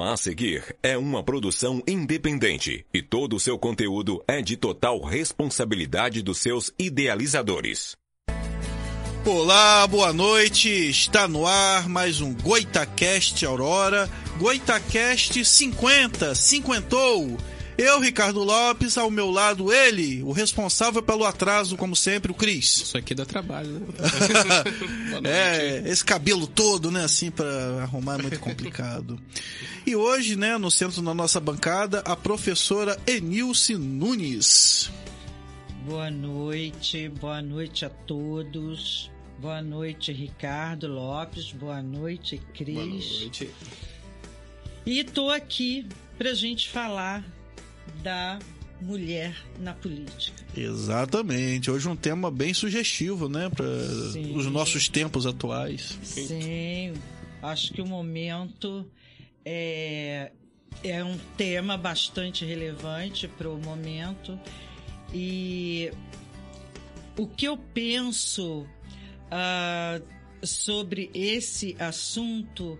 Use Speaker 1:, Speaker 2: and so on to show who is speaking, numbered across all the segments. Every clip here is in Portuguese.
Speaker 1: programa a seguir é uma produção independente e todo o seu conteúdo é de total responsabilidade dos seus idealizadores.
Speaker 2: Olá, boa noite. Está no ar mais um Goitacast Aurora, Goitacast 50, cinquentou. Eu, Ricardo Lopes, ao meu lado ele, o responsável pelo atraso, como sempre, o Cris.
Speaker 3: Isso aqui dá trabalho, né?
Speaker 2: é, esse cabelo todo, né, assim, para arrumar é muito complicado. E hoje, né, no centro da nossa bancada, a professora Enilce Nunes.
Speaker 4: Boa noite, boa noite a todos. Boa noite, Ricardo Lopes. Boa noite, Cris. Boa noite. E estou aqui para a gente falar da mulher na política.
Speaker 2: Exatamente. Hoje um tema bem sugestivo, né, para os nossos tempos atuais.
Speaker 4: Sim. Acho que o momento é, é um tema bastante relevante para o momento e o que eu penso uh, sobre esse assunto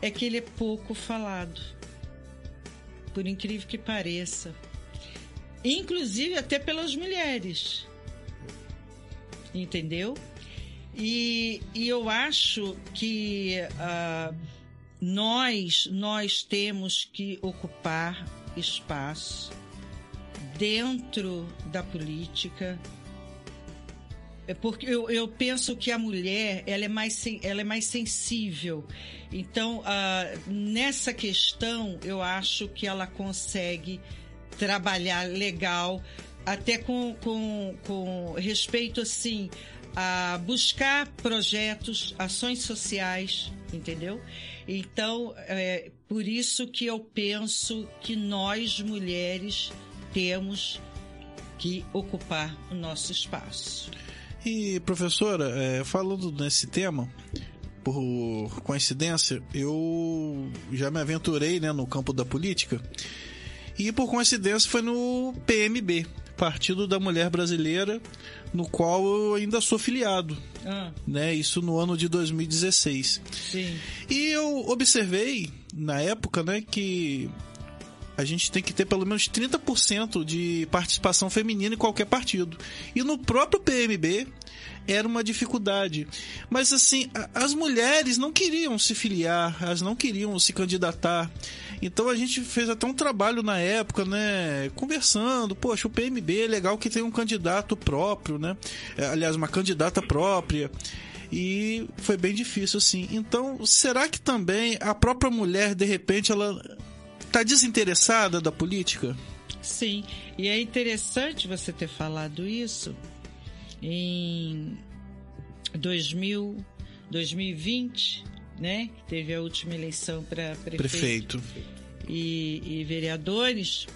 Speaker 4: é que ele é pouco falado, por incrível que pareça, inclusive até pelas mulheres, entendeu? E, e eu acho que uh, nós nós temos que ocupar espaço dentro da política é porque eu, eu penso que a mulher ela é mais, ela é mais sensível. Então, uh, nessa questão, eu acho que ela consegue trabalhar legal, até com, com, com respeito assim a buscar projetos, ações sociais, entendeu? Então, é por isso que eu penso que nós mulheres temos que ocupar o nosso espaço.
Speaker 2: E, professora, é, falando nesse tema, por coincidência, eu já me aventurei né, no campo da política e, por coincidência, foi no PMB, Partido da Mulher Brasileira, no qual eu ainda sou filiado. Ah. Né, isso no ano de 2016.
Speaker 4: Sim.
Speaker 2: E eu observei, na época, né, que a gente tem que ter pelo menos 30% de participação feminina em qualquer partido. E no próprio PMB era uma dificuldade. Mas assim, as mulheres não queriam se filiar, elas não queriam se candidatar. Então a gente fez até um trabalho na época, né, conversando, poxa, o PMB é legal que tem um candidato próprio, né? É, aliás, uma candidata própria e foi bem difícil assim. Então, será que também a própria mulher de repente ela está desinteressada da política?
Speaker 4: Sim, e é interessante você ter falado isso. Em 2000, 2020, né? Teve a última eleição para prefeito, prefeito. E, e vereadores.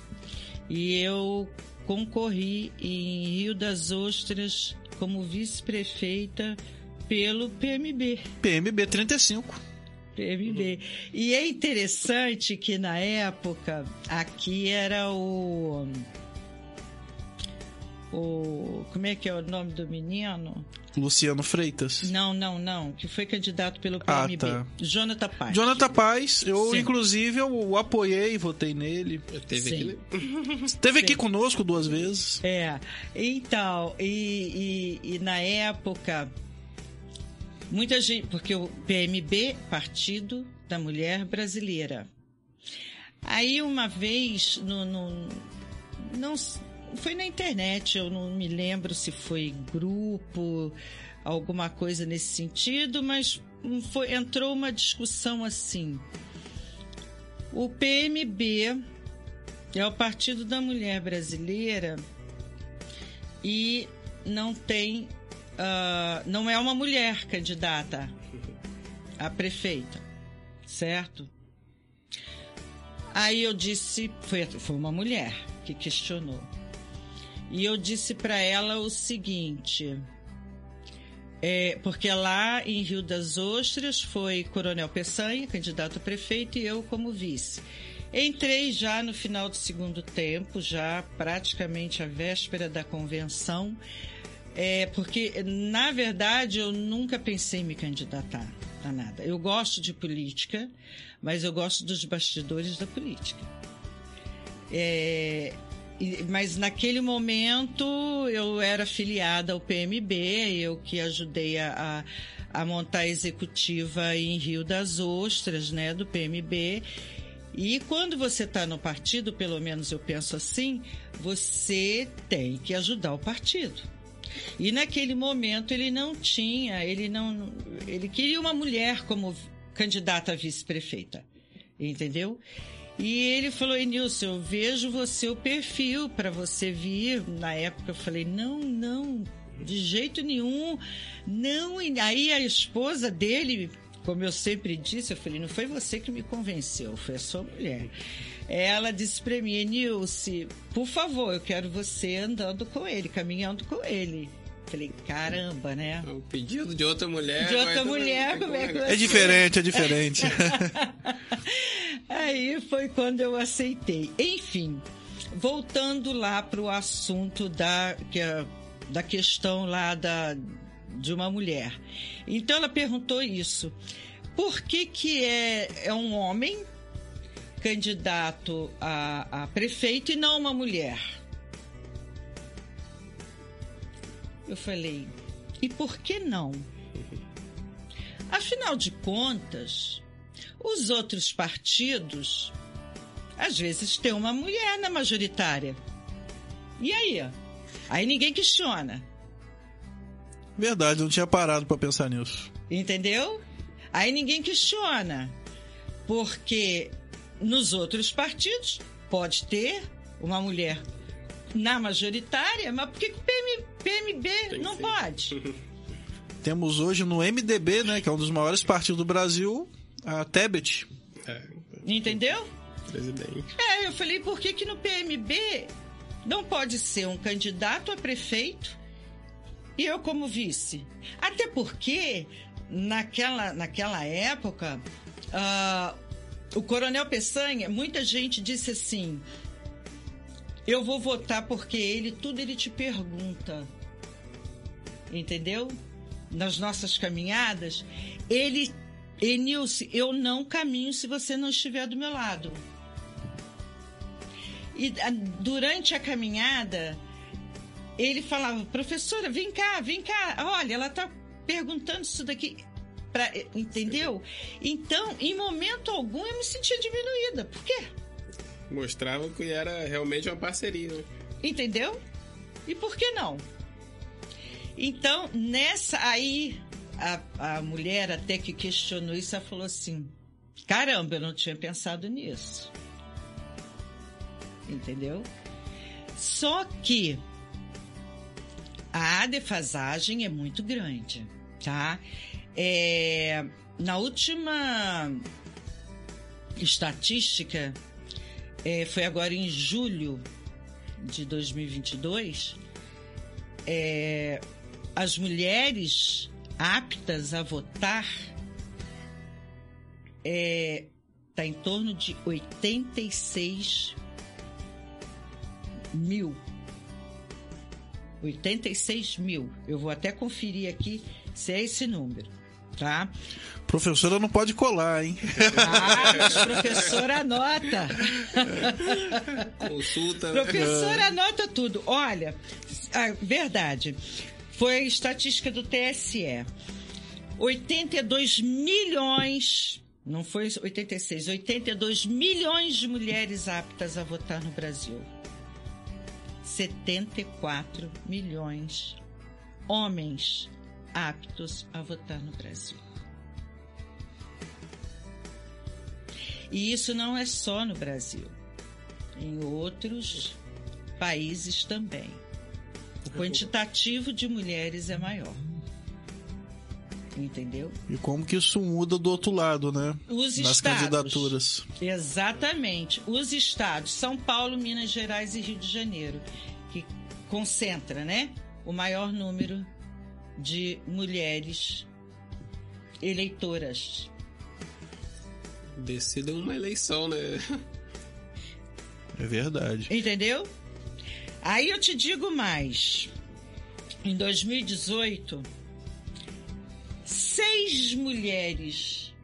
Speaker 4: E eu concorri em Rio das Ostras como vice-prefeita pelo PMB.
Speaker 2: PMB 35.
Speaker 4: PMB. E é interessante que na época aqui era o o como é que é o nome do menino?
Speaker 2: Luciano Freitas.
Speaker 4: Não, não, não, que foi candidato pelo PMB. Ah, tá. Jonathan Paz.
Speaker 2: Jonathan Paz, eu Sim. inclusive eu o apoiei, votei nele.
Speaker 3: Teve
Speaker 2: aqui. Esteve aqui conosco duas vezes.
Speaker 4: É. Então, e, e, e na época Muita gente, porque o PMB, Partido da Mulher Brasileira. Aí uma vez, no, no, não foi na internet, eu não me lembro se foi grupo, alguma coisa nesse sentido, mas foi, entrou uma discussão assim. O PMB é o Partido da Mulher Brasileira e não tem uh, não é uma mulher candidata a prefeita, certo? Aí eu disse, foi, foi uma mulher que questionou. E eu disse para ela o seguinte, é, porque lá em Rio das Ostras foi Coronel Peçanha, candidato a prefeito, e eu como vice. Entrei já no final do segundo tempo, já praticamente a véspera da convenção. É, porque, na verdade, eu nunca pensei em me candidatar a nada. Eu gosto de política, mas eu gosto dos bastidores da política. É, mas naquele momento eu era filiada ao PMB, eu que ajudei a, a, montar a executiva em Rio das Ostras, né, do PMB. E quando você está no partido, pelo menos eu penso assim, você tem que ajudar o partido. E naquele momento ele não tinha, ele não, ele queria uma mulher como candidata a vice-prefeita, entendeu? E ele falou, Nilson, eu vejo você o perfil para você vir. Na época eu falei, não, não, de jeito nenhum, não. E aí a esposa dele, como eu sempre disse, eu falei, não foi você que me convenceu, foi a sua mulher. Ela disse para mim, Nilce, por favor, eu quero você andando com ele, caminhando com ele. Falei, caramba, né?
Speaker 3: O pedido de outra mulher.
Speaker 4: De outra mulher, como é que
Speaker 2: É diferente, é diferente.
Speaker 4: Aí foi quando eu aceitei. Enfim, voltando lá para o assunto da, que, da questão lá da, de uma mulher. Então ela perguntou isso. Por que, que é, é um homem candidato a, a prefeito e não uma mulher? Eu falei, e por que não? Afinal de contas, os outros partidos, às vezes, têm uma mulher na majoritária. E aí? Aí ninguém questiona.
Speaker 2: Verdade, não tinha parado para pensar nisso.
Speaker 4: Entendeu? Aí ninguém questiona. Porque nos outros partidos pode ter uma mulher na majoritária, mas por que, o PM, PMB não pode?
Speaker 2: Temos hoje no MDB, né, que é um dos maiores partidos do Brasil, a Tebet.
Speaker 3: É,
Speaker 4: Entendeu?
Speaker 3: presidente.
Speaker 4: É, eu falei, por que, que no PMB não pode ser um candidato a prefeito e eu como vice? Até porque, naquela, naquela época, ah, o Coronel Peçanha, muita gente disse assim: eu vou votar porque ele, tudo ele te pergunta. Entendeu? Nas nossas caminhadas, ele. Enilce, eu não caminho se você não estiver do meu lado. E a, durante a caminhada, ele falava, professora, vem cá, vem cá, olha, ela tá perguntando isso daqui. Pra, entendeu? Então, em momento algum, eu me sentia diminuída. Por quê?
Speaker 3: Mostrava que era realmente uma parceria. né?
Speaker 4: Entendeu? E por que não? Então, nessa aí, a, a mulher até que questionou isso, ela falou assim: caramba, eu não tinha pensado nisso. Entendeu? Só que a defasagem é muito grande, tá? É, na última estatística, é, foi agora em julho de 2022, é, as mulheres aptas a votar está em torno de 86 mil. 86 mil. Eu vou até conferir aqui se é esse número, tá?
Speaker 2: Professora não pode colar, hein?
Speaker 4: Ah, mas professora anota.
Speaker 3: Consulta.
Speaker 4: Professora anota tudo. Olha, a verdade, foi a estatística do TSE. 82 milhões, não foi 86, 82 milhões de mulheres aptas a votar no Brasil. 74 milhões homens aptos a votar no Brasil. E isso não é só no Brasil. Em outros países também. O quantitativo de mulheres é maior. Entendeu?
Speaker 2: E como que isso muda do outro lado, né?
Speaker 4: Os
Speaker 2: Nas
Speaker 4: estados.
Speaker 2: candidaturas.
Speaker 4: Exatamente. Os estados, São Paulo, Minas Gerais e Rio de Janeiro, que concentra, né, o maior número de mulheres eleitoras.
Speaker 3: Decida uma eleição, né?
Speaker 2: É verdade.
Speaker 4: Entendeu? Aí eu te digo mais. Em 2018, seis mulheres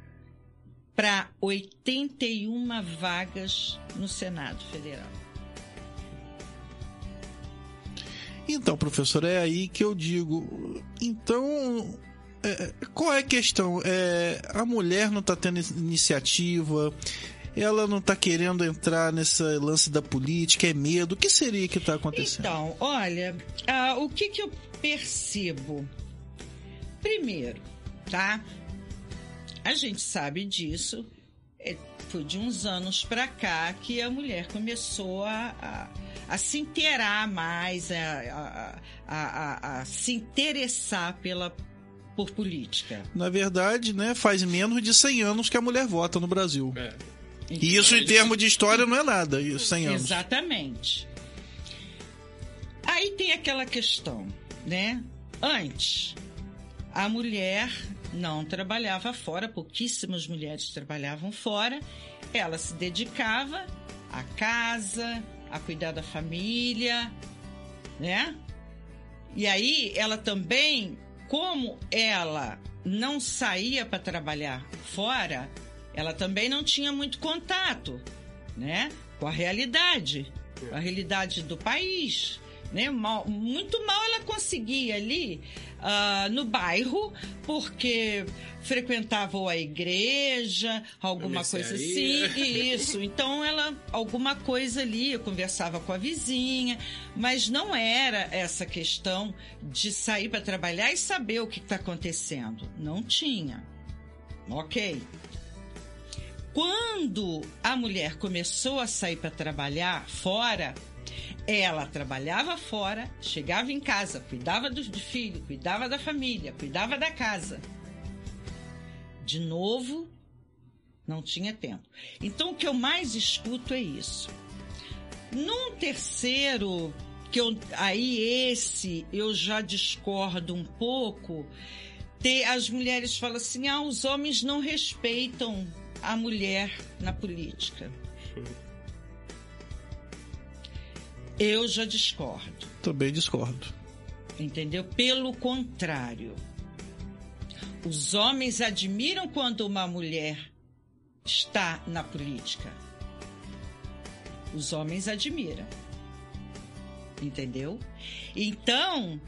Speaker 4: para 81 vagas no Senado Federal.
Speaker 2: Então, professor, é aí que eu digo. Então, é, qual é a questão? É, a mulher não está tendo iniciativa, ela não tá querendo entrar nesse lance da política, é medo? O que seria que tá acontecendo?
Speaker 4: Então, olha, ah, o que, que eu percebo? Primeiro, tá? A gente sabe disso. É, foi de uns anos para cá que a mulher começou a, a, a se inteirar mais, a, a, a, se interessar pela por política.
Speaker 2: Na verdade, né, faz menos de 100 anos que a mulher vota no Brasil.
Speaker 3: É.
Speaker 2: E isso, em termos de história, não é nada, isso, 100 anos.
Speaker 4: Exatamente. Aí tem aquela questão, né? Antes, a mulher não trabalhava fora, pouquíssimas mulheres trabalhavam fora. Ela se dedicava à casa, a cuidar da família, né? E aí ela também, como ela não saía para trabalhar fora, ela também não tinha muito contato, né, com a realidade, com a realidade do país, né? Mal, muito mal ela conseguia ali uh, no bairro, porque frequentava a igreja, alguma coisa assim, isso. Então ela, alguma coisa ali, eu conversava com a vizinha, mas não era essa questão de sair para trabalhar e saber o que está acontecendo. Não tinha. Ok. Quando a mulher começou a sair para trabalhar fora, ela trabalhava fora, chegava em casa, cuidava do filho, cuidava da família, cuidava da casa. De novo, não tinha tempo. Então o que eu mais escuto é isso. Num terceiro, que eu, aí esse eu já discordo um pouco, ter, as mulheres falam assim: ah, os homens não respeitam a mulher na política. Eu já discordo.
Speaker 2: Também discordo.
Speaker 4: Entendeu? Pelo contrário. Os homens admiram quando uma mulher está na política. Os homens admiram. Entendeu? Então,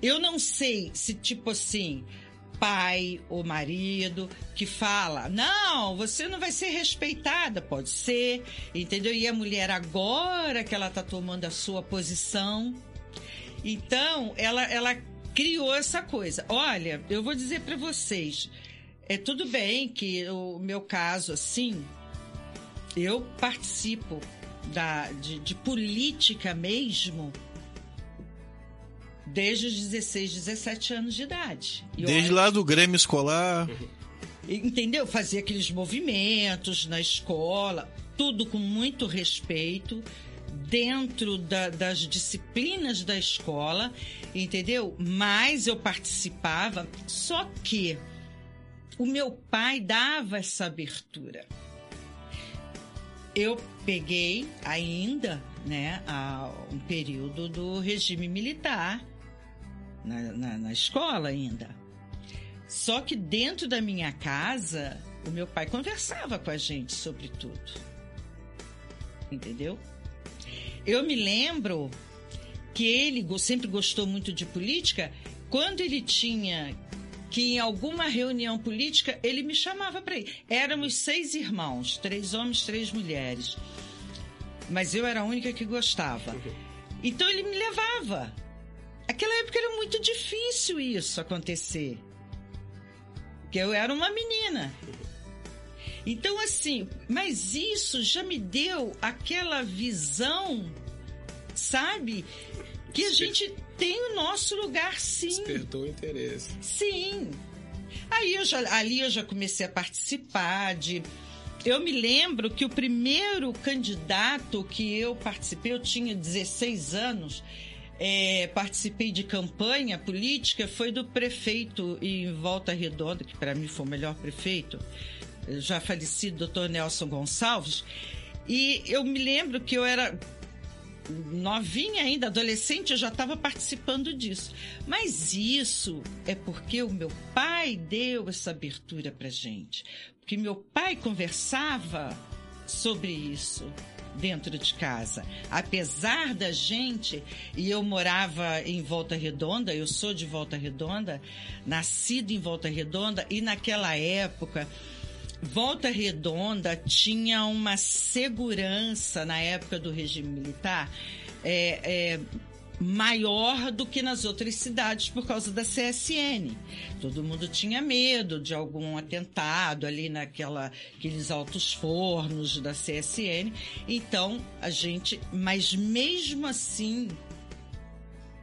Speaker 4: eu não sei se, tipo assim, pai ou marido que fala: não, você não vai ser respeitada, pode ser, entendeu? E a mulher, agora que ela está tomando a sua posição, então ela, ela criou essa coisa. Olha, eu vou dizer para vocês: é tudo bem que o meu caso, assim, eu participo da, de, de política mesmo desde os 16, 17 anos de idade.
Speaker 2: Desde lá do Grêmio Escolar.
Speaker 4: Entendeu? Fazia aqueles movimentos na escola, tudo com muito respeito, dentro da, das disciplinas da escola, entendeu? Mas eu participava, só que o meu pai dava essa abertura. Eu peguei ainda, né, a, um período do regime militar na, na, na escola ainda. Só que dentro da minha casa, o meu pai conversava com a gente sobre tudo. Entendeu? Eu me lembro que ele sempre gostou muito de política. Quando ele tinha que em alguma reunião política ele me chamava para ir. Éramos seis irmãos, três homens, três mulheres. Mas eu era a única que gostava. Então ele me levava. Aquela época era muito difícil isso acontecer. Porque eu era uma menina. Então, assim, mas isso já me deu aquela visão, sabe? Que a gente tem o nosso lugar, sim.
Speaker 3: Despertou o interesse.
Speaker 4: Sim. Aí eu já, ali eu já comecei a participar de. Eu me lembro que o primeiro candidato que eu participei, eu tinha 16 anos, é, participei de campanha política foi do prefeito em Volta Redonda, que para mim foi o melhor prefeito, já falecido, doutor Nelson Gonçalves. E eu me lembro que eu era novinha ainda, adolescente, eu já estava participando disso. Mas isso é porque o meu pai deu essa abertura para gente. Porque meu pai conversava sobre isso dentro de casa. Apesar da gente, e eu morava em Volta Redonda, eu sou de Volta Redonda, nascido em Volta Redonda, e naquela época Volta Redonda tinha uma segurança na época do regime militar é, é, maior do que nas outras cidades por causa da CSN. Todo mundo tinha medo de algum atentado ali naquela aqueles altos fornos da CSN. Então, a gente, mas mesmo assim,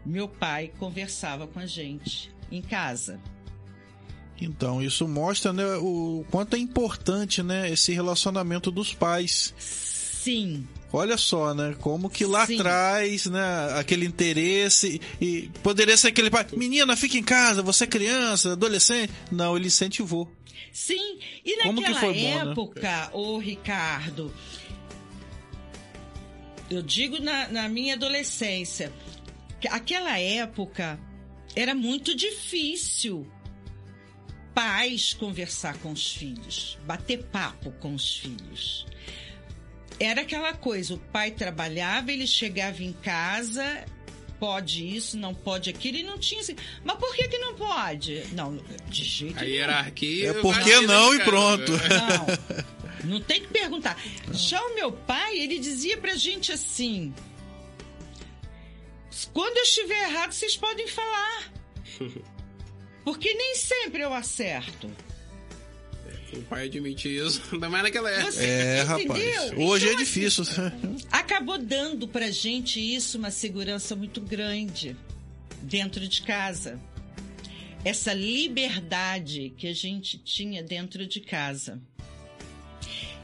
Speaker 4: meu pai conversava com a gente em casa.
Speaker 2: Então, isso mostra né, o quanto é importante né, esse relacionamento dos pais.
Speaker 4: Sim.
Speaker 2: Olha só, né? Como que lá
Speaker 4: Sim.
Speaker 2: atrás, né? Aquele interesse e poderia ser aquele pai, menina, fica em casa, você é criança, adolescente. Não, ele incentivou.
Speaker 4: Sim, e
Speaker 2: Como que
Speaker 4: naquela
Speaker 2: né?
Speaker 4: época, ô Ricardo, eu digo na, na minha adolescência, que aquela época era muito difícil pais conversar com os filhos, bater papo com os filhos. Era aquela coisa, o pai trabalhava, ele chegava em casa, pode isso, não pode aquilo, e não tinha assim, mas por que que não pode? Não, de jeito
Speaker 3: A
Speaker 4: nenhum.
Speaker 3: hierarquia.
Speaker 2: É por que não e pronto.
Speaker 4: Não, não tem que perguntar. Já o meu pai, ele dizia pra gente assim: quando eu estiver errado, vocês podem falar. Porque nem sempre eu acerto.
Speaker 3: O pai admite isso, ainda mais naquela época.
Speaker 4: Você
Speaker 2: É,
Speaker 4: entendeu?
Speaker 2: rapaz. Hoje é
Speaker 4: Então,
Speaker 2: difícil.
Speaker 4: acabou dando pra gente isso uma segurança muito grande dentro de casa. Essa liberdade que a gente tinha dentro de casa.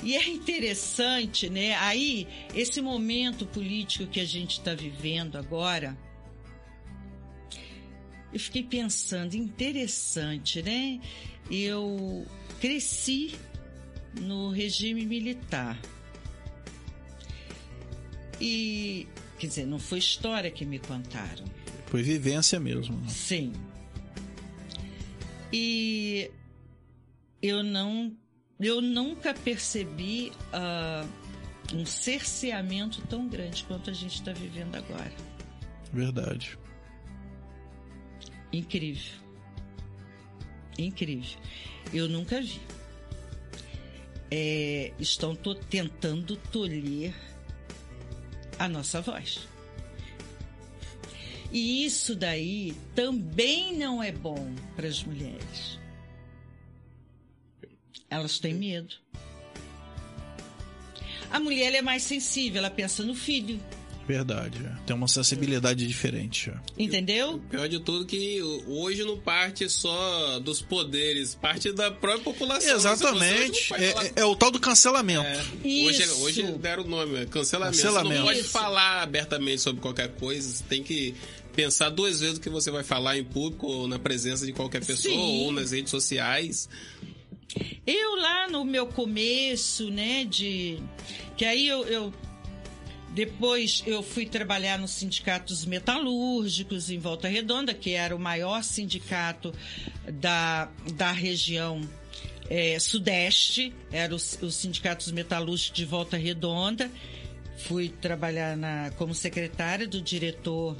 Speaker 4: E é interessante, né? Aí, esse momento político que a gente está vivendo agora, eu fiquei pensando, interessante, né? Eu cresci no regime militar. E, quer dizer, não foi história que me contaram.
Speaker 2: Foi vivência mesmo. né?
Speaker 4: Sim. E eu não, eu nunca percebi ah, um cerceamento tão grande quanto a gente está vivendo agora.
Speaker 2: Verdade.
Speaker 4: Incrível. Incrível. Eu nunca vi. É, estão to- tentando tolher a nossa voz. E isso daí também não é bom para as mulheres. Elas têm medo. A mulher é mais sensível, ela pensa no filho,
Speaker 2: Verdade. é. Tem uma sensibilidade diferente. é.
Speaker 4: entendeu?
Speaker 3: Pior de tudo que hoje não parte só dos poderes, parte da própria população.
Speaker 2: Exatamente.
Speaker 3: Pode falar-
Speaker 2: É, é o tal do cancelamento.
Speaker 3: É, hoje,
Speaker 4: Isso.
Speaker 3: hoje deram o nome, é cancelamento.
Speaker 2: Cancelamento.
Speaker 3: Você não pode
Speaker 4: Isso.
Speaker 3: falar abertamente sobre qualquer coisa, você tem que pensar duas vezes o que você vai falar em público ou na presença de qualquer pessoa
Speaker 4: Sim.
Speaker 3: ou nas redes sociais.
Speaker 4: Eu lá no meu começo, né, de que aí eu, eu- depois eu fui trabalhar nos sindicatos metalúrgicos em Volta Redonda, que era o maior sindicato da, da região eh, sudeste, era os, os sindicatos metalúrgicos de Volta Redonda. Fui trabalhar na, como secretária do diretor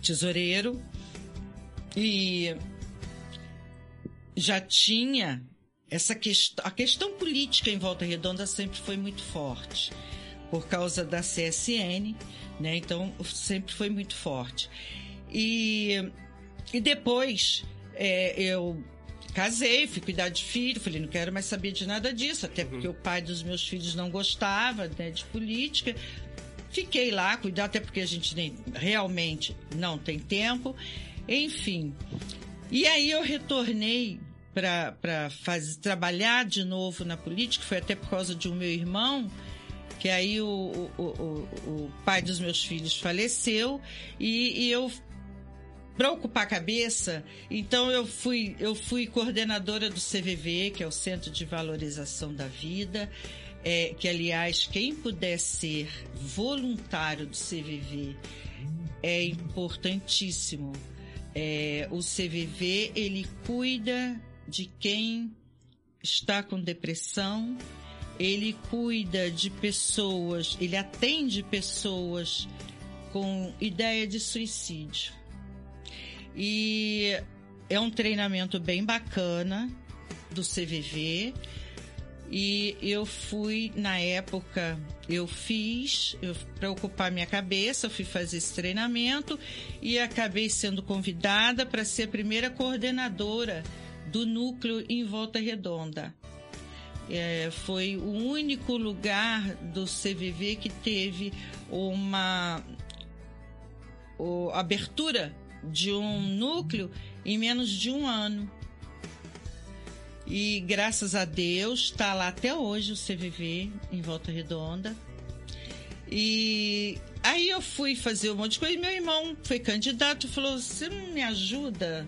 Speaker 4: tesoureiro. E já tinha essa questão, a questão política em Volta Redonda sempre foi muito forte por causa da CSN, né? Então sempre foi muito forte. E, e depois é, eu casei, fui cuidar de filho, falei não quero mais saber de nada disso, até porque o pai dos meus filhos não gostava né, de política. Fiquei lá, cuidar, até porque a gente nem, realmente não tem tempo. Enfim. E aí eu retornei para trabalhar de novo na política, foi até por causa de um meu irmão, que aí o, o, o, o pai dos meus filhos faleceu e, e eu para ocupar a cabeça, então eu fui eu fui coordenadora do CVV, que é o Centro de Valorização da Vida, é, que aliás quem puder ser voluntário do CVV é importantíssimo. É, o CVV ele cuida de quem está com depressão, ele cuida de pessoas, ele atende pessoas com ideia de suicídio. E é um treinamento bem bacana do CVV. E eu fui, na época, eu fiz, para ocupar minha cabeça, eu fui fazer esse treinamento e acabei sendo convidada para ser a primeira coordenadora do núcleo em Volta Redonda. É, foi o único lugar do CVV que teve uma o, abertura de um núcleo em menos de um ano. E graças a Deus está lá até hoje o CVV em Volta Redonda. E aí eu fui fazer um monte de coisa. E meu irmão foi candidato falou: Você me ajuda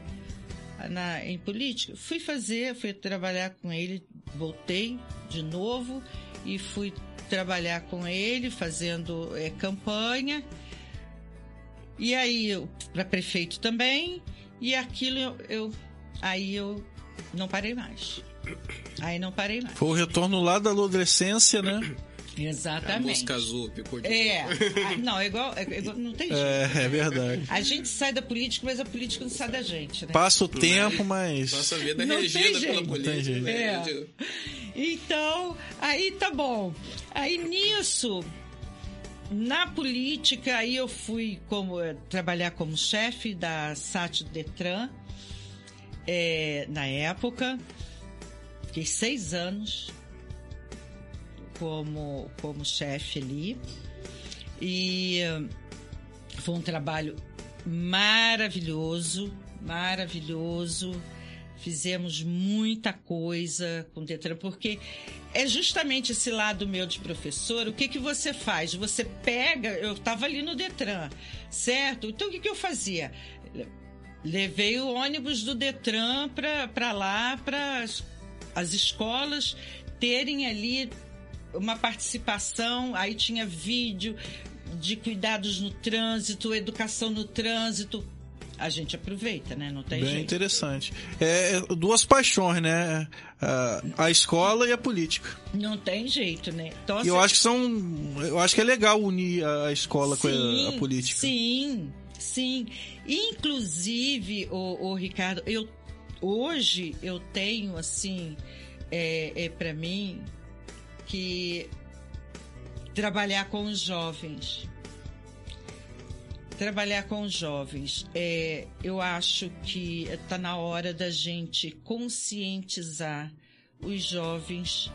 Speaker 4: na, em política? Fui fazer, fui trabalhar com ele, voltei de novo e fui trabalhar com ele, fazendo é, campanha. E aí, para prefeito também. E aquilo eu, eu aí eu não parei mais. Aí não parei mais.
Speaker 2: Foi o retorno lá da adolescência, né?
Speaker 4: Exatamente.
Speaker 3: A azul, picou de
Speaker 4: É. Ah, Não, é igual, é igual- Não tem jeito.
Speaker 2: É, é verdade.
Speaker 4: A gente sai da política, mas a política não sai da gente, né?
Speaker 2: Passa o tempo, mas.
Speaker 3: Nossa vida é
Speaker 4: Não tem
Speaker 3: regida
Speaker 4: jeito.
Speaker 3: pela
Speaker 4: Não
Speaker 3: política.
Speaker 2: tem jeito.
Speaker 3: né?
Speaker 4: É. Então, aí tá bom. Aí nisso, na política, aí eu fui como eh, trabalhar como chefe da SAT Detran eh, na época. Fiquei seis anos como, como chefe ali. E foi um trabalho maravilhoso, maravilhoso. Fizemos muita coisa com o Detran, porque é justamente esse lado meu de professor. O que, que você faz? Você pega. Eu estava ali no Detran, certo? Então o que, que eu fazia? Levei o ônibus do Detran para lá, para as escolas terem ali uma participação. Aí tinha vídeo de cuidados no trânsito, educação no trânsito. A gente aproveita, né? Não tem
Speaker 2: Bem
Speaker 4: jeito.
Speaker 2: interessante. É, é duas paixões, né? A, a escola e a política.
Speaker 4: Não tem jeito, né? Então,
Speaker 2: E eu
Speaker 4: assim,
Speaker 2: acho que são. Eu acho que é legal unir a escola com a, a
Speaker 4: Sim,
Speaker 2: política.
Speaker 4: Sim, sim. Inclusive, o, Ricardo, eu hoje eu tenho assim, é, é para mim que trabalhar com os jovens. Trabalhar com os jovens. É, eu acho que está na hora da gente conscientizar os jovens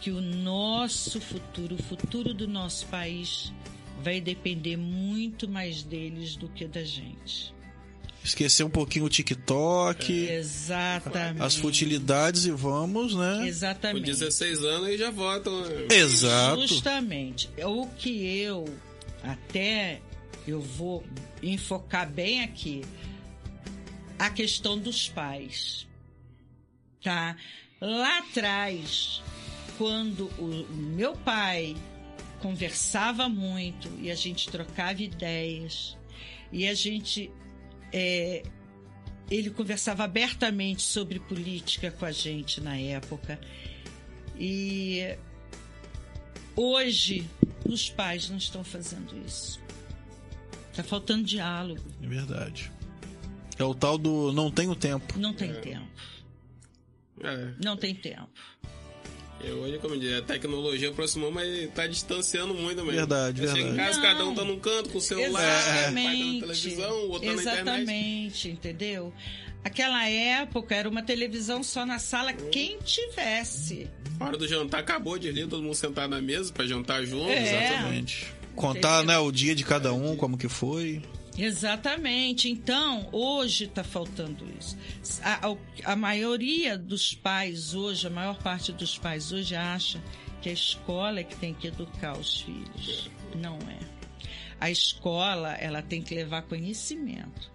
Speaker 4: que o nosso futuro, o futuro do nosso país, vai depender muito mais deles do que da gente.
Speaker 2: Esquecer um pouquinho o TikTok,
Speaker 4: Exatamente.
Speaker 2: as futilidades e vamos, né?
Speaker 3: Com
Speaker 4: Exatamente.
Speaker 3: 16 anos e já votam. né?
Speaker 2: Exato.
Speaker 4: Justamente. O que eu até eu vou enfocar bem aqui a questão dos pais. Tá? Lá atrás, quando o meu pai conversava muito e a gente trocava ideias e a gente é, ele conversava abertamente sobre política com a gente na época e hoje os pais não estão fazendo isso. Tá faltando diálogo,
Speaker 2: É verdade. É o tal do não tenho tempo.
Speaker 4: não tem tempo,
Speaker 3: É.
Speaker 4: não tem tempo.
Speaker 3: E hoje, como diz, a tecnologia aproximou, mas tá distanciando muito mesmo.
Speaker 2: Verdade,
Speaker 3: Você Chega em
Speaker 2: verdade.
Speaker 3: casa,
Speaker 4: Não.
Speaker 3: cada um tá num canto com o celular,
Speaker 4: Exatamente.
Speaker 3: pai tá na televisão, o outro tá na internet.
Speaker 4: Exatamente, entendeu? Aquela época era uma televisão só na sala, quem tivesse.
Speaker 3: A hora do jantar acabou de rir, todo mundo sentado na mesa pra jantar junto.
Speaker 4: É.
Speaker 2: Exatamente. Contar, né, o dia de cada um, como que foi.
Speaker 4: Exatamente. Então, hoje está faltando isso. A, a- maioria dos pais hoje, a maior parte dos pais hoje acha que a escola é que tem que educar os filhos. Não é. A escola, ela tem que levar conhecimento.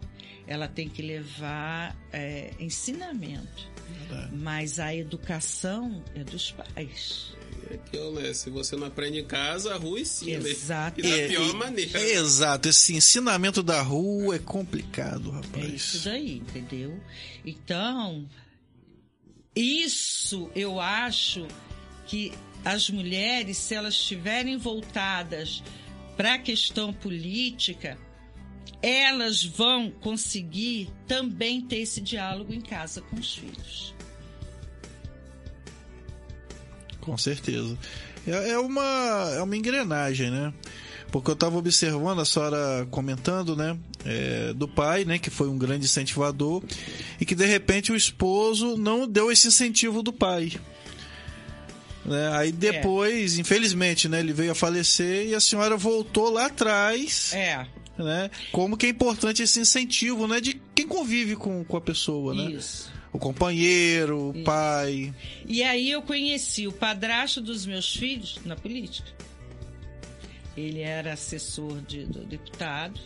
Speaker 4: Ela tem que levar é, ensinamento.
Speaker 2: Verdade.
Speaker 4: Mas a educação é dos pais.
Speaker 3: É aquilo, né? Se você não aprende em casa, a rua ensina.
Speaker 4: Exato.
Speaker 3: E da
Speaker 2: É,
Speaker 3: pior
Speaker 2: e-
Speaker 3: maneira.
Speaker 2: Exato, esse ensinamento da rua é complicado,
Speaker 4: É
Speaker 2: rapaz.
Speaker 4: isso daí, entendeu? Então, isso eu acho que as mulheres, se elas estiverem voltadas para a questão política, elas vão conseguir também ter esse diálogo em casa com os filhos.
Speaker 2: Com certeza. É, é uma, é uma engrenagem, né? Porque eu estava observando a senhora comentando, né? É, do pai, né? Que foi um grande incentivador. E que de repente o esposo não deu esse incentivo do pai. Né? Aí depois, é. infelizmente, né? Ele veio a falecer e a senhora voltou lá atrás.
Speaker 4: É.
Speaker 2: Né? Como que é importante esse incentivo, né? De quem convive com, com a pessoa, né?
Speaker 4: Isso
Speaker 2: o companheiro, o pai.
Speaker 4: E aí eu conheci o padrasto dos meus filhos na política. Ele era assessor de, do deputado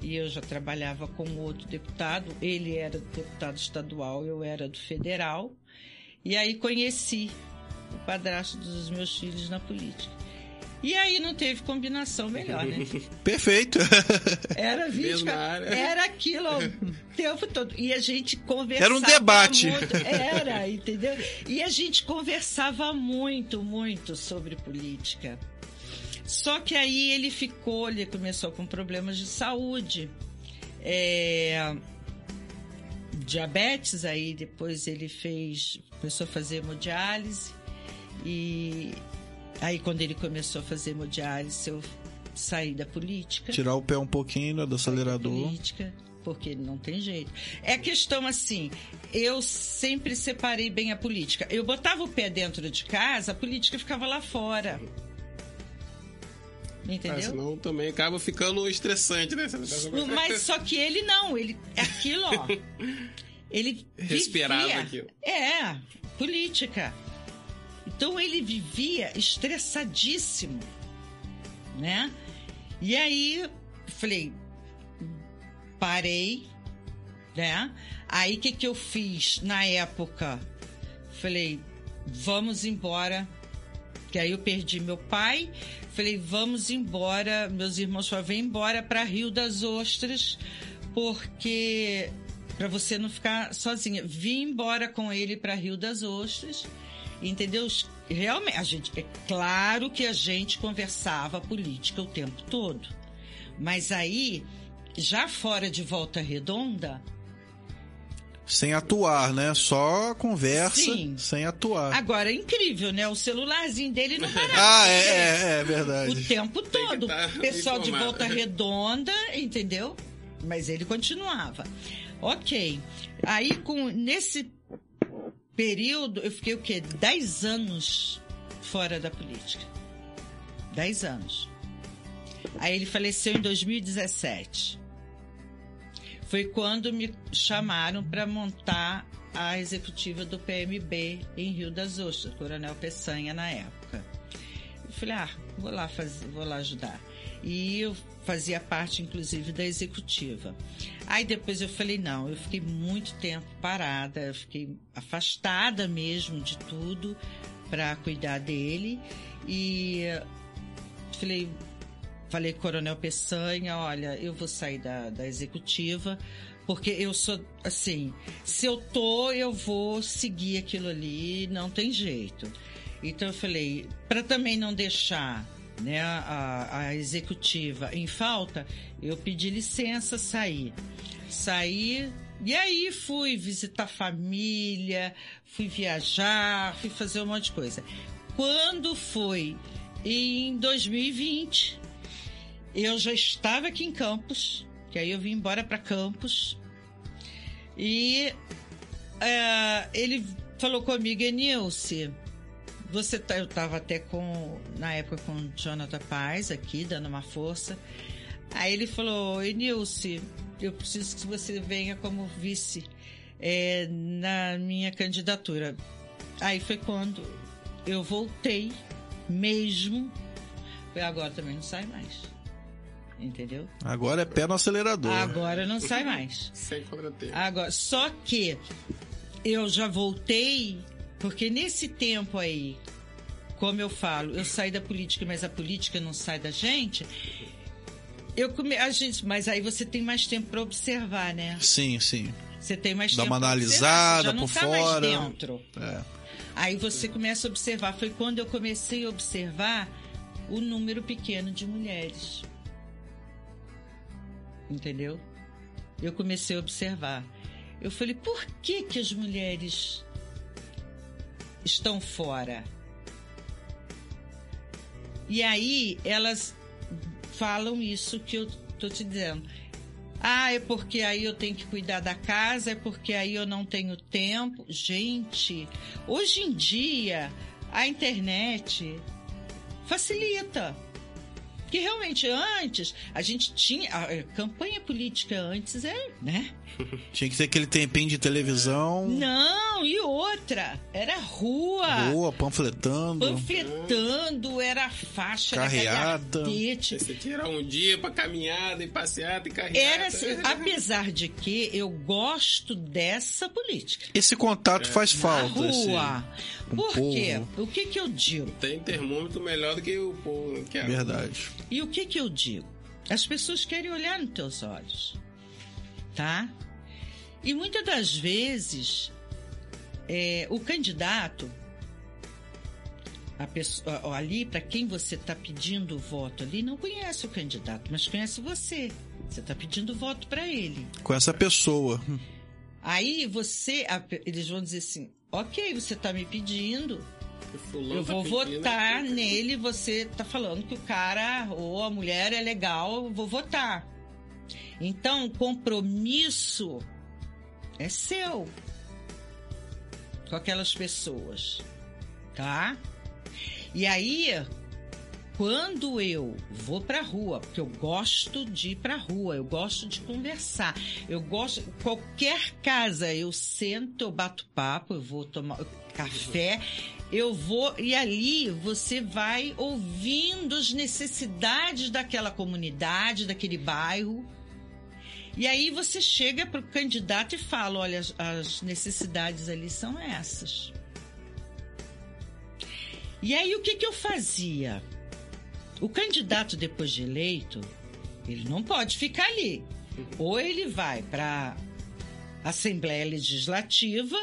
Speaker 4: e eu já trabalhava com outro deputado. Ele era deputado estadual, eu era do federal. E aí conheci o padrasto dos meus filhos na política. E aí não teve combinação melhor, né?
Speaker 2: Perfeito.
Speaker 4: Era 20, era aquilo o tempo todo. E a gente conversava.
Speaker 2: Era um debate.
Speaker 4: Muito, era, entendeu? E a gente conversava muito, muito sobre política. Só que aí ele ficou, ele começou com problemas de saúde. É, diabetes, aí depois ele fez, começou a fazer hemodiálise e aí quando ele começou a fazer hemodiálise eu saí da política.
Speaker 2: Tirar o pé um pouquinho né, do acelerador.
Speaker 4: Política, porque não tem jeito. É questão assim, eu sempre separei bem a política. Eu botava o pé dentro de casa, a política ficava lá fora. Entendeu? Ah,
Speaker 3: senão também acaba ficando estressante, né?
Speaker 4: Mas só que ele não, ele é aquilo, ó. Ele
Speaker 3: respirava vivia, aquilo.
Speaker 4: É, política. Então ele vivia estressadíssimo, né? E aí falei, parei, né? Aí o que que eu fiz na época? Falei, vamos embora que aí eu perdi meu pai. Falei, vamos embora. Meus irmãos falaram, vem embora para Rio das Ostras, porque para você não ficar sozinha. Vim embora com ele para Rio das Ostras, entendeu? Realmente, a gente, é claro que a gente conversava política o tempo todo. Mas aí, já fora de Volta Redonda,
Speaker 2: sem atuar, né? Só conversa, Sim. sem atuar.
Speaker 4: Agora é incrível, né? O celularzinho dele não parava.
Speaker 2: ah, é, é, é, verdade.
Speaker 4: O tempo todo. Tá Pessoal de volta redonda, entendeu? Mas ele continuava. Ok. Aí, com, nesse período, eu fiquei o quê? Dez anos fora da política. Dez anos. Aí ele faleceu em 2017 foi quando me chamaram para montar a executiva do PMB em Rio das Ostras, Coronel Peçanha na época. Eu falei, ah, vou lá fazer, vou lá ajudar. E eu fazia parte, inclusive, da executiva. Aí depois eu falei, não, eu fiquei muito tempo parada, eu fiquei afastada mesmo de tudo para cuidar dele. E falei, Falei o Coronel Peçanha, olha, eu vou sair da, da executiva, porque eu sou, assim, se eu tô, eu vou seguir aquilo ali, não tem jeito. Então eu falei, para também não deixar né, a, a executiva em falta, eu pedi licença, sair. Saí, e aí fui visitar família, fui viajar, fui fazer um monte de coisa. Quando foi em 2020, eu já estava aqui em Campos, que aí eu vim embora para Campos. E é, ele falou comigo, Enilce, você tá, eu estava até com, na época com o Jonathan Paz aqui, dando uma força. Aí ele falou, Enilce, eu preciso que você venha como vice é, na minha candidatura. Aí foi quando eu voltei mesmo. Agora também não sai mais entendeu?
Speaker 2: Agora é pé no acelerador.
Speaker 4: Agora não sai mais.
Speaker 3: Sem contratempo.
Speaker 4: Agora, só que eu já voltei, porque nesse tempo aí, como eu falo, eu saí da política, mas a política não sai da gente. Eu come... a gente, mas aí você tem mais tempo para observar, né?
Speaker 2: Sim, sim.
Speaker 4: Você tem mais
Speaker 2: Dá
Speaker 4: tempo.
Speaker 2: Dá uma analisada por
Speaker 4: tá
Speaker 2: fora.
Speaker 4: Dentro. É. Aí você começa a observar. Foi quando eu comecei a observar o número pequeno de mulheres entendeu? Eu comecei a observar. Eu falei, por que que as mulheres estão fora? E aí elas falam isso que eu tô te dizendo. Ah, é porque aí eu tenho que cuidar da casa, é porque aí eu não tenho tempo. Gente, hoje em dia a internet facilita. Que realmente antes a gente tinha a campanha política antes é, né?
Speaker 2: Tinha que ter aquele tempinho de televisão.
Speaker 4: Não, e outra, era rua.
Speaker 2: Rua, panfletando.
Speaker 4: Panfletando, era faixa,
Speaker 2: carreata.
Speaker 3: Você tirar um dia pra caminhada e passeada e carreata.
Speaker 4: Era assim, apesar de que eu gosto dessa política.
Speaker 2: Esse contato faz falta.
Speaker 4: Na rua.
Speaker 2: com
Speaker 4: Por
Speaker 2: o
Speaker 4: quê?
Speaker 2: povo.
Speaker 4: O que que eu digo?
Speaker 3: Tem termômetro melhor do que o povo. Que é.
Speaker 2: Verdade.
Speaker 4: E o que que eu digo? As pessoas querem olhar nos teus olhos, tá? E muitas das vezes é, o candidato, a pessoa, ali para quem você está pedindo o voto ali, não conhece o candidato, mas conhece você. Você está pedindo voto para ele.
Speaker 2: Com essa pessoa.
Speaker 4: Aí você, a- eles vão dizer assim: ok, você está me pedindo, eu
Speaker 3: tá
Speaker 4: vou
Speaker 3: pedindo,
Speaker 4: votar nele, você tá falando que o cara ou a mulher é legal, eu vou votar. Então, o compromisso é seu com aquelas pessoas, tá? E aí, quando eu vou pra rua, porque eu gosto de ir pra rua, eu gosto de conversar, eu gosto qualquer casa, eu sento, eu bato papo, eu vou tomar café, eu vou e ali você vai ouvindo as necessidades daquela comunidade, daquele bairro. E aí você chega para o candidato e fala: olha, as, necessidades ali são essas. E aí o que, que eu fazia? O candidato, depois de eleito, ele não pode ficar ali. Ou ele vai para Assembleia Legislativa,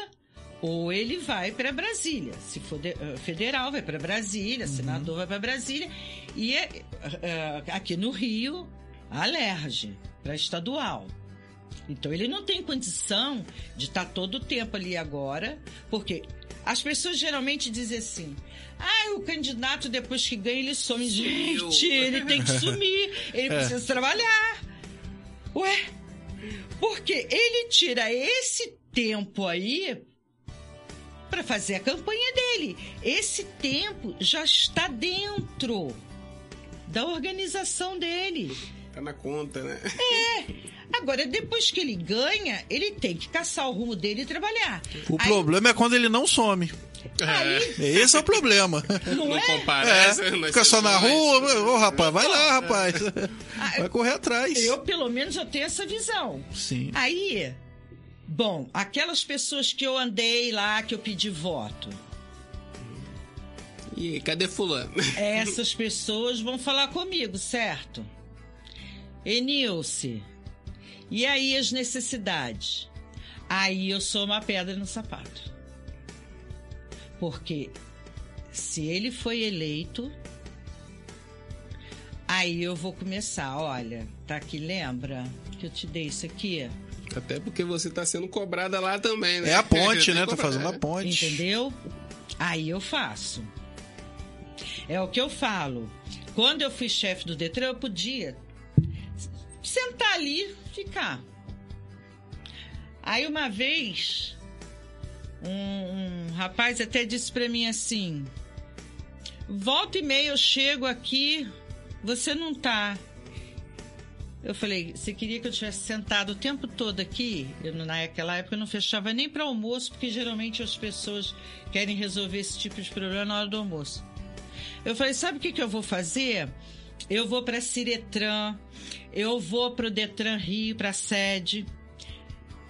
Speaker 4: ou ele vai para Brasília. Se for eh, federal, vai para Brasília, senador vai para Brasília. E eh, eh, aqui no Rio, a Alerge, para estadual. Então ele não tem condição de estar todo o tempo ali agora, porque as pessoas geralmente dizem assim: ah, o candidato depois que ganha ele some. Gente, ele tem que sumir, ele precisa trabalhar. Ué, porque ele tira esse tempo aí para fazer a campanha dele. Esse tempo já está dentro da organização dele.
Speaker 3: Tá na conta, né?
Speaker 4: Agora, depois que ele ganha, ele tem que caçar o rumo dele e trabalhar.
Speaker 2: O
Speaker 4: Aí-
Speaker 2: problema é quando ele não some.
Speaker 4: Aí,
Speaker 2: Esse é o problema.
Speaker 4: não
Speaker 3: Não
Speaker 4: é?
Speaker 3: comparece.
Speaker 2: É, fica só na rua, ô rapaz, vai lá, rapaz.
Speaker 4: Ah,
Speaker 2: Vai correr atrás.
Speaker 4: Eu, pelo menos, eu tenho essa visão.
Speaker 2: Sim.
Speaker 4: Aí, bom, aquelas pessoas que eu andei lá, que eu pedi voto,
Speaker 3: E cadê fulano?
Speaker 4: essas pessoas vão falar comigo, certo? Enilce, e aí as necessidades? Aí eu sou uma pedra no sapato. Porque se ele foi eleito, aí eu vou começar, olha, tá aqui, lembra que eu te dei isso aqui?
Speaker 3: Até porque você tá sendo cobrada lá também, né?
Speaker 2: É a ponte, né? Tá
Speaker 3: cobrar.
Speaker 2: fazendo a ponte.
Speaker 4: Entendeu? Aí eu faço. É o que eu falo. Quando eu fui chefe do Detran, eu podia sentar ali ficar. Aí uma vez, um, um rapaz até disse pra mim assim: volta e meia eu chego aqui, você não tá. Eu falei, você queria que eu tivesse sentado o tempo todo aqui? Eu, naquela época eu não fechava nem para almoço, porque geralmente as pessoas querem resolver esse tipo de problema na hora do almoço. Eu falei, sabe o que, que eu vou fazer? Eu vou para Ciretran, eu vou para o Detran Rio, para a sede.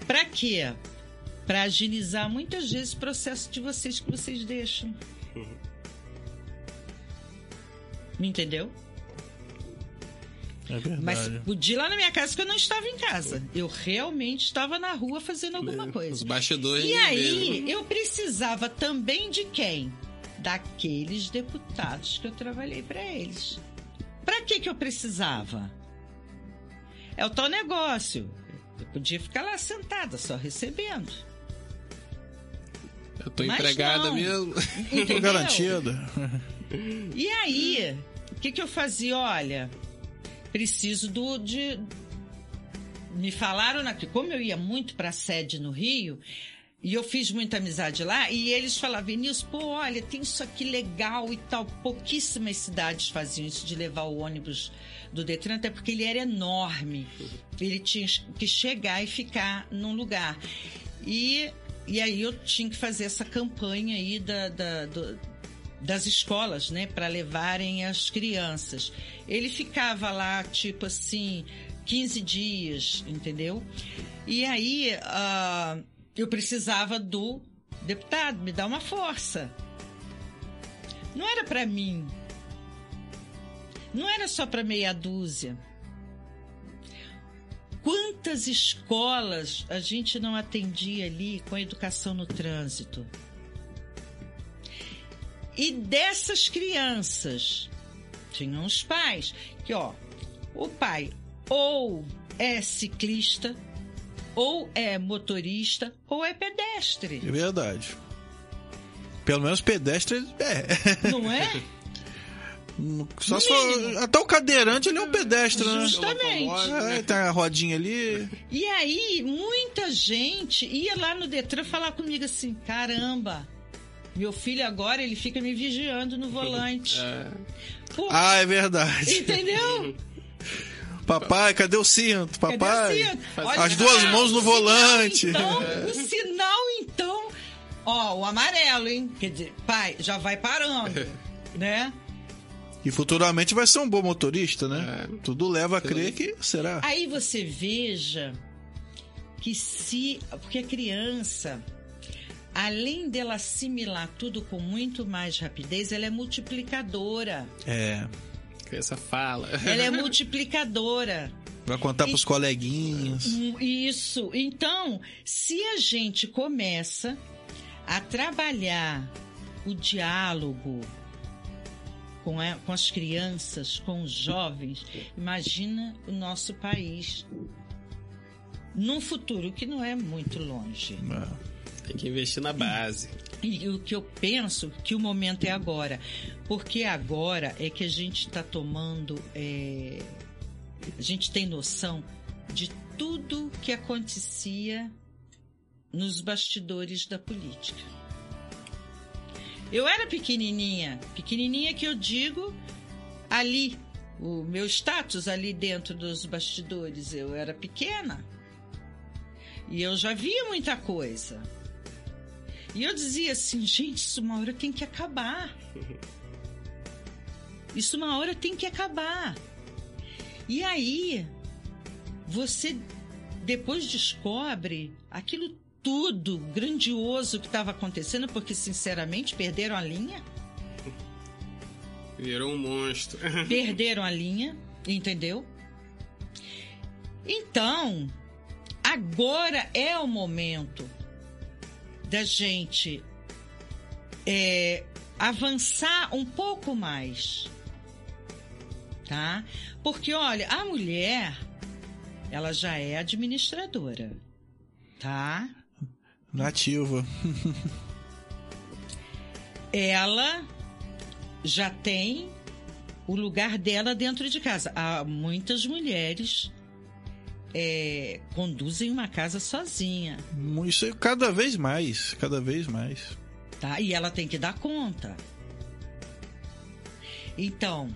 Speaker 4: Para quê? Para agilizar muitas vezes o processo de vocês que vocês deixam. Me entendeu?
Speaker 2: É verdade.
Speaker 4: Mas podia ir lá na minha casa que eu não estava em casa. Eu realmente estava na rua fazendo alguma
Speaker 3: Os
Speaker 4: coisa.
Speaker 3: bastidores.
Speaker 4: E aí,
Speaker 3: mesmo.
Speaker 4: eu precisava também de quem? Daqueles deputados que eu trabalhei para eles. Para que que eu precisava? É o tal negócio. Eu podia ficar lá sentada, só recebendo.
Speaker 3: Eu tô
Speaker 4: Mas
Speaker 3: empregada
Speaker 4: não.
Speaker 3: mesmo.
Speaker 2: Tô
Speaker 4: Entendeu?
Speaker 2: garantido.
Speaker 4: E aí, que, que eu fazia? Olha, preciso do de me falaram na como eu ia muito para a sede no Rio e eu fiz muita amizade lá e eles falavam Vinícius, pô, olha, tem isso aqui legal e tal. Pouquíssimas cidades faziam isso de levar o ônibus do Detran, até porque ele era enorme. Ele tinha que chegar e ficar num lugar. E, e aí eu tinha que fazer essa campanha aí da, da do, das escolas, né, para levarem as crianças. Ele ficava lá, tipo assim, 15 dias, entendeu? E aí uh, eu precisava do deputado me dar uma força. Não era para mim. Não era só para meia dúzia. Quantas escolas a gente não atendia ali com a educação no trânsito? E dessas crianças, tinham os pais, que ó, o pai ou é ciclista, ou é motorista, ou é pedestre.
Speaker 2: É verdade. Pelo menos pedestre é.
Speaker 4: Não é?
Speaker 2: Só, só até o cadeirante ele é um pedestre,
Speaker 4: né? Justamente.
Speaker 2: É, tem a rodinha ali.
Speaker 4: E aí, muita gente ia lá no Detran falar comigo assim: caramba, meu filho agora ele fica me vigiando no volante.
Speaker 2: É. ah, é verdade.
Speaker 4: Entendeu?
Speaker 2: Papai, cadê o cinto? Papai, o cinto? Olha, as duas mãos no volante.
Speaker 4: Sinal, então, o sinal, então. Ó, o amarelo, hein? Quer dizer, pai, já vai parando, né?
Speaker 2: E futuramente vai ser um bom motorista, né? É. Tudo leva a crer que será.
Speaker 4: Aí você veja que se. Porque a criança além dela assimilar tudo com muito mais rapidez, ela é multiplicadora.
Speaker 2: É.
Speaker 3: Essa fala.
Speaker 4: Ela é multiplicadora.
Speaker 2: Vai contar para os coleguinhas.
Speaker 4: Hum, isso. Então, se a gente começa a trabalhar o diálogo com, a, com as crianças, com os jovens, imagina o nosso país num futuro que não é muito longe.
Speaker 3: É. Tem que investir na base.
Speaker 4: E o que eu penso que o momento é agora. Porque agora é que a gente está tomando. É, a gente tem noção de tudo que acontecia nos bastidores da política. Eu era pequenininha, pequenininha que eu digo ali, o meu status ali dentro dos bastidores, eu era pequena. E eu já via muita coisa. E eu dizia assim, gente, isso uma hora tem que acabar. Isso uma hora tem que acabar. E aí, você depois descobre aquilo tudo grandioso que estava acontecendo, porque sinceramente perderam a linha.
Speaker 3: Virou um monstro.
Speaker 4: perderam a linha, entendeu? Então, agora é o momento da gente é, avançar um pouco mais, tá? Porque olha, a mulher ela já é administradora, tá?
Speaker 2: Nativa.
Speaker 4: ela já tem o lugar dela dentro de casa. Há muitas mulheres é, conduzem uma casa sozinha.
Speaker 2: Isso é cada vez mais, cada vez mais.
Speaker 4: Tá? E ela tem que dar conta. Então,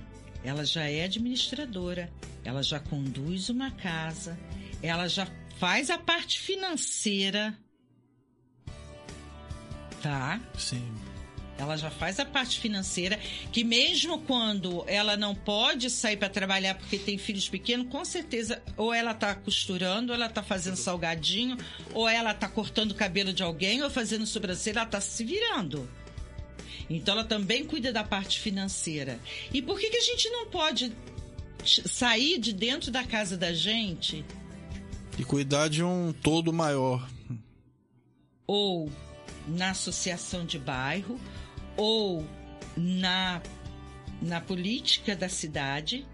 Speaker 4: ela já é administradora, ela já conduz uma casa, ela já faz a parte financeira. Tá?
Speaker 2: Sim.
Speaker 4: Ela já faz a parte financeira, que mesmo quando ela não pode sair para trabalhar porque tem filhos pequenos, com certeza ou ela tá costurando, ou ela tá fazendo salgadinho, ou ela tá cortando o cabelo de alguém, ou fazendo sobrancelha, ela tá se virando. Então ela também cuida da parte financeira. E por que, que a gente não pode sair de dentro da casa da gente
Speaker 2: e cuidar de um todo maior?
Speaker 4: Ou na associação de bairro, ou na, na política da cidade,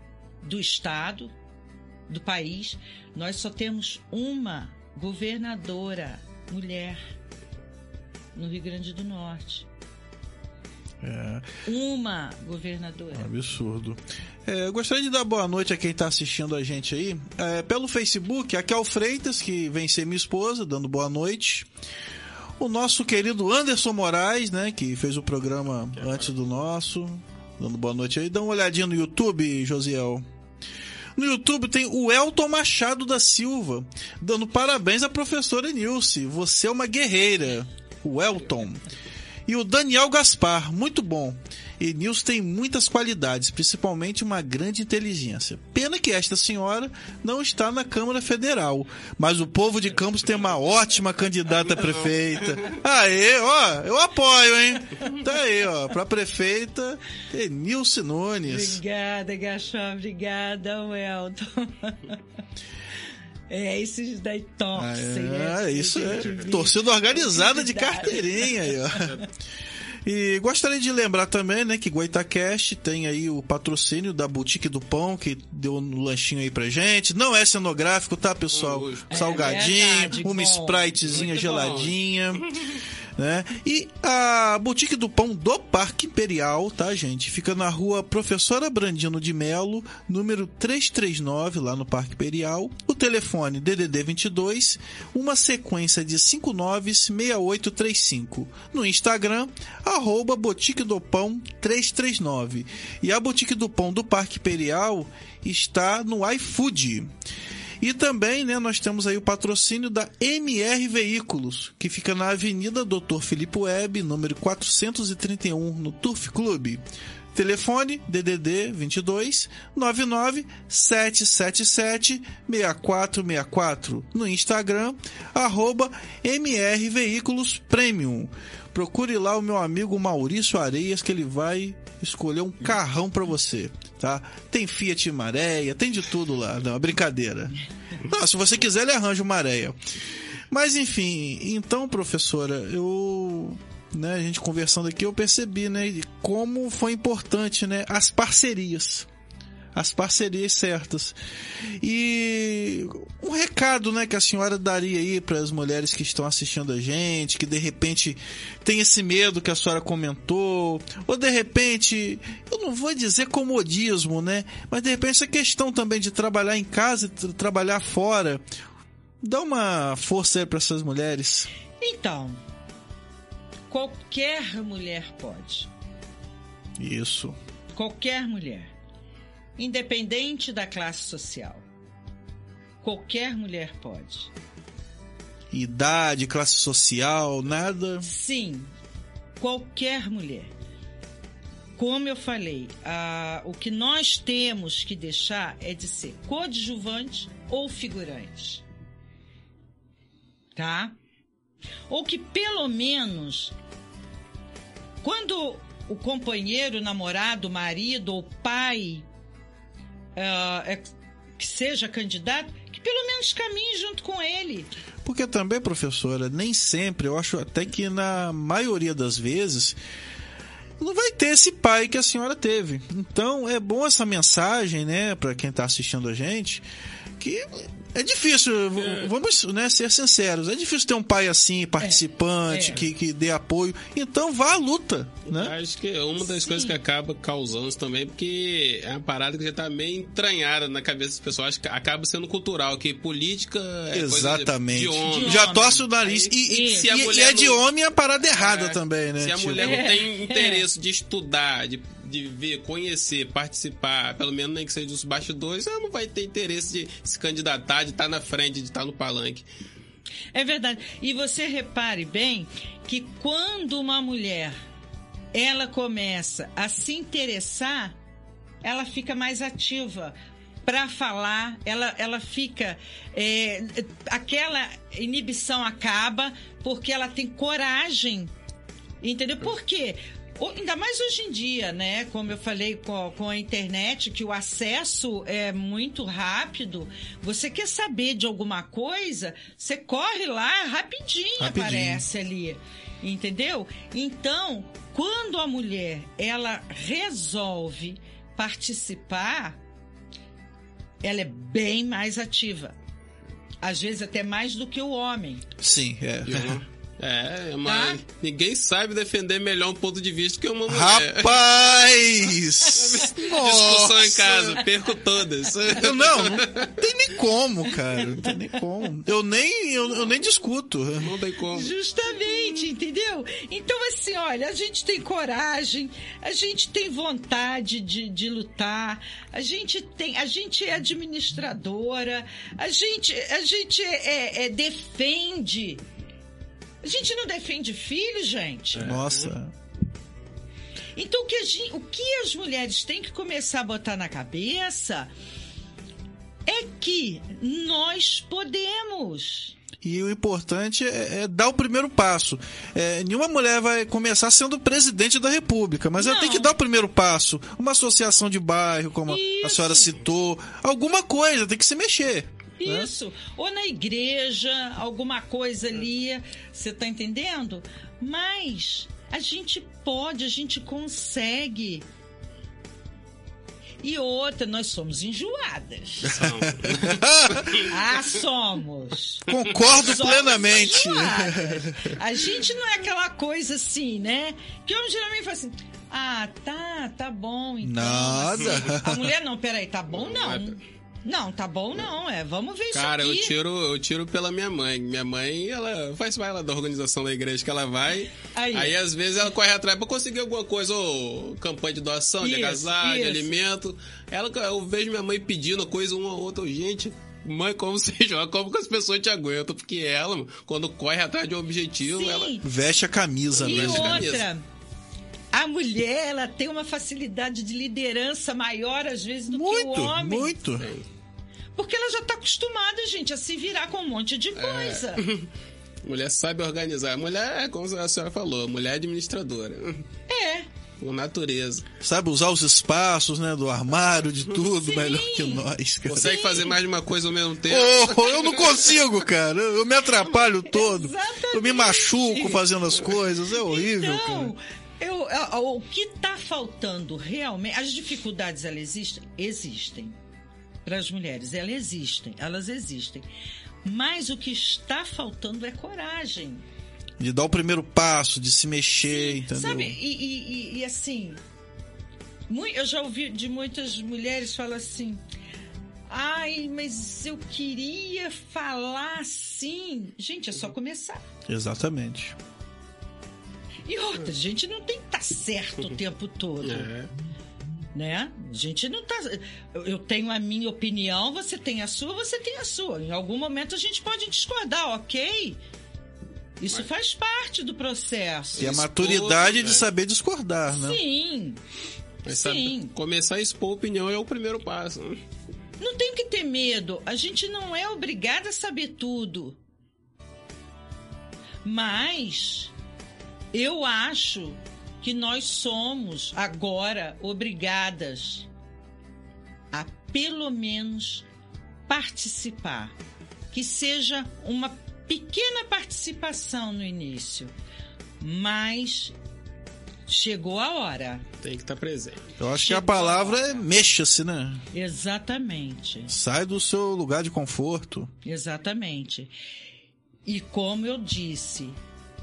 Speaker 4: do estado, do país, nós só temos uma governadora mulher no Rio Grande do Norte.
Speaker 2: É,
Speaker 4: Uma governadora.
Speaker 2: absurdo. É, eu gostaria de dar boa noite a quem está assistindo a gente aí. É, pelo Facebook, a Kel Freitas, que vem ser minha esposa, dando boa noite. O nosso querido Anderson Moraes, né, que fez o programa antes do nosso, dando boa noite aí. Dá uma olhadinha no YouTube, Josiel. No YouTube tem o Elton Machado da Silva, dando parabéns à professora Nilce. Você é uma guerreira. O Elton. E o Daniel Gaspar, muito bom. E Nilce tem muitas qualidades, principalmente uma grande inteligência. Pena que esta senhora não está na Câmara Federal. Mas o povo de Campos tem uma ótima candidata a prefeita. Aê, ó, eu apoio, hein? Tá aí, ó, pra prefeita, tem Nilce Nunes.
Speaker 4: Obrigada, Gachó. Obrigada, Welton. É, esses daí torcem, né?
Speaker 2: É, isso é.
Speaker 4: Gente, vi-
Speaker 2: Torcida organizada de carteirinha aí, ó. E gostaria de lembrar também, né, que Goitacast tem aí o patrocínio da Boutique do Pão, que deu um lanchinho aí pra gente. Não é cenográfico, tá, pessoal? Salgadinho,
Speaker 4: É verdade,
Speaker 2: uma
Speaker 4: bom.
Speaker 2: Spritezinha
Speaker 3: Muito bom.
Speaker 2: Né? E a Boutique do Pão do Parque Imperial, tá, gente? Fica na rua Professora Brandino de Melo, número 339, lá no Parque Imperial. O telefone DDD 22, uma sequência de 596835. No Instagram, arroba Boutique do Pão 339. E a Boutique do Pão do Parque Imperial está no iFood. E também, né, nós temos aí o patrocínio da MR Veículos, que fica na Avenida Dr. Filipe Web, número 431, no Turf Clube. Telefone DDD 22 99 777 6464. No Instagram, arroba MR Veículos Premium. Procure lá o meu amigo Maurício Areias, que ele vai escolher um carrão pra você, tá? Tem Fiat Maréia, tem de tudo lá. Não, é brincadeira. Não, se você quiser, ele arranja uma areia. Mas enfim, então, professora, eu. Né, a gente conversando aqui, eu percebi, né, como foi importante, né, as parcerias. As parcerias certas. E um recado, né, que a senhora daria aí para as mulheres que estão assistindo a gente, que de repente tem esse medo que a senhora comentou, ou de repente, eu não vou dizer comodismo, né, mas de repente essa questão também de trabalhar em casa e tra- trabalhar fora. Dá uma força aí para essas mulheres.
Speaker 4: Então, qualquer mulher pode.
Speaker 2: Isso.
Speaker 4: Qualquer mulher. Independente da classe social. Qualquer mulher pode.
Speaker 2: Idade, classe social, nada.
Speaker 4: Sim, qualquer mulher. Como eu falei, ah, o que nós temos que deixar é de ser coadjuvante ou figurante. Tá? Ou que pelo menos, quando o companheiro, namorado, marido ou pai ah, é- que seja candidato, que pelo menos caminhe junto com ele.
Speaker 2: Porque também, professora, nem sempre, eu acho até que na maioria das vezes, não vai ter esse pai que a senhora teve. Então é bom essa mensagem, né, para quem tá assistindo a gente, que é difícil, v- vamos né, ser sinceros, é difícil ter um pai assim, participante,
Speaker 4: é.
Speaker 2: Que, que dê apoio. Então vá à luta, né?
Speaker 3: Acho que é uma das
Speaker 4: Sim.
Speaker 3: coisas que acaba causando isso também, porque é uma parada que já tá meio entranhada na cabeça das pessoas. Acho que acaba sendo cultural, que política é coisa de-
Speaker 2: Exatamente.
Speaker 3: de homem.
Speaker 4: De
Speaker 2: Já
Speaker 4: homem.
Speaker 2: torce o nariz. E, e-
Speaker 3: se a
Speaker 2: e-
Speaker 3: mulher
Speaker 2: e é de
Speaker 3: não-
Speaker 2: homem a parada errada
Speaker 3: É,
Speaker 2: também, né?
Speaker 3: Se a
Speaker 2: Tipo,
Speaker 3: mulher
Speaker 4: É.
Speaker 3: não tem interesse de estudar, de, de ver, conhecer, participar, pelo menos nem que seja dos bastidores, ela não vai ter interesse de se candidatar, de estar na frente, de estar no palanque.
Speaker 4: É verdade. E você repare bem que quando uma mulher ela começa a se interessar, ela fica mais ativa para falar, ela, ela fica. é, aquela inibição acaba porque ela tem coragem. Entendeu? Por quê? Ainda mais hoje em dia, né? Como eu falei com, com a internet, que o acesso é muito rápido. Você quer saber de alguma coisa, você corre lá, rapidinho,
Speaker 2: Rapidinho.
Speaker 4: aparece ali. Entendeu? Então, quando a mulher ela resolve participar, ela é bem mais ativa. Às vezes até mais do que o homem.
Speaker 2: Sim, é.
Speaker 3: Uma, É, mas
Speaker 4: Tá?
Speaker 3: ninguém sabe defender melhor um ponto de vista que uma mulher.
Speaker 2: Rapaz!
Speaker 3: Discussão em casa, perco todas.
Speaker 2: Eu não, não tem nem como, cara. Não tem nem como. Eu nem, eu, eu nem discuto.
Speaker 3: Não tem como.
Speaker 4: Justamente, entendeu? Então, assim, olha, a gente tem coragem, a gente tem vontade de, de lutar, a gente tem, a gente é administradora, a gente, a gente é, é- defende. A gente não defende filho, gente.
Speaker 2: Nossa.
Speaker 4: Então, o que, a gen- o que as mulheres têm que começar a botar na cabeça é que nós podemos.
Speaker 2: E o importante é, é dar o primeiro passo. É, nenhuma mulher vai começar sendo presidente da República, mas ela
Speaker 4: Não.
Speaker 2: tem que dar o primeiro passo. Uma associação de bairro, como a- a
Speaker 4: Isso.
Speaker 2: senhora citou. Alguma coisa, tem que se mexer. Né?
Speaker 4: Isso. Ou na igreja, alguma coisa ali. Você tá entendendo? Mas a gente pode, a gente consegue. E outra, nós somos enjoadas.
Speaker 3: São.
Speaker 4: Ah, somos.
Speaker 2: Concordo
Speaker 4: Somos
Speaker 2: plenamente.
Speaker 4: enjoadas. A gente não é aquela coisa assim, né? Que homem geralmente fala assim. Ah, tá, tá bom. Então,
Speaker 2: Nada.
Speaker 4: assim. A mulher não, peraí, tá bom não. Não, tá bom não, é. Vamos ver
Speaker 3: Cara,
Speaker 4: isso
Speaker 3: eu
Speaker 4: aqui.
Speaker 3: tiro, eu tiro pela minha mãe. Minha mãe, ela faz parte da organização da igreja que ela vai.
Speaker 4: Aí.
Speaker 3: Aí, às vezes ela corre atrás pra conseguir alguma coisa, ou campanha de doação, de
Speaker 4: Isso,
Speaker 3: agasalho, de alimento. Ela, eu vejo minha mãe pedindo coisa uma ou outra. Eu, Gente, mãe, como você joga? Como que as pessoas te aguentam? Porque ela, quando corre atrás de um objetivo,
Speaker 4: Sim.
Speaker 3: ela.
Speaker 2: Veste a camisa
Speaker 4: E
Speaker 2: mesmo.
Speaker 3: a
Speaker 4: outra,
Speaker 3: camisa.
Speaker 4: a mulher, ela tem uma facilidade de liderança maior, às vezes, do que o
Speaker 2: Muito,
Speaker 4: homem.
Speaker 2: muito.
Speaker 4: Porque ela já tá acostumada, gente, a se virar com um monte
Speaker 3: É.
Speaker 4: de coisa.
Speaker 3: Mulher sabe organizar. Mulher, é como a senhora falou, mulher administradora.
Speaker 4: É.
Speaker 3: Por natureza.
Speaker 2: Sabe usar os espaços, né? Do armário, de tudo,
Speaker 4: Sim.
Speaker 2: melhor que nós, cara.
Speaker 3: Consegue fazer mais de uma coisa ao mesmo tempo.
Speaker 2: Oh, eu não consigo, cara. Eu me atrapalho todo.
Speaker 4: Exatamente.
Speaker 2: Eu me machuco fazendo as coisas. É horrível,
Speaker 4: Então,
Speaker 2: cara.
Speaker 4: eu, eu- o que tá faltando realmente. As dificuldades, elas existem? Existem. Para as mulheres, elas existem. Elas existem. Mas o que está faltando é coragem.
Speaker 2: De dar o primeiro passo, de se mexer, entendeu?
Speaker 4: Sabe, e, e- e- e assim, eu já ouvi de muitas mulheres falar assim. Ai, mas eu queria falar assim. Gente, é só começar.
Speaker 2: Exatamente.
Speaker 4: E outra, a gente não tem que estar certo o tempo todo.
Speaker 3: É.
Speaker 4: Né? A gente não tá. eu- tenho a minha opinião, você tem a sua, você tem a sua. Em algum momento a gente pode discordar, ok? Isso faz parte do processo.
Speaker 2: E a
Speaker 3: Expor,
Speaker 2: maturidade de
Speaker 3: né?
Speaker 2: saber discordar, né?
Speaker 4: Sim.
Speaker 3: Mas sabe,
Speaker 4: Sim.
Speaker 3: começar a expor opinião é o primeiro passo.
Speaker 4: Não tem que ter medo. A gente não é obrigada a saber tudo. Mas eu acho que nós somos agora obrigadas a pelo menos participar. Que seja uma pequena participação no início. Mas chegou a hora.
Speaker 3: Tem que estar presente.
Speaker 2: Eu acho que a
Speaker 4: Chegou a
Speaker 2: palavra
Speaker 4: hora.
Speaker 2: é mexa-se, né?
Speaker 4: Exatamente.
Speaker 2: Sai do seu lugar de conforto.
Speaker 4: Exatamente. E como eu disse,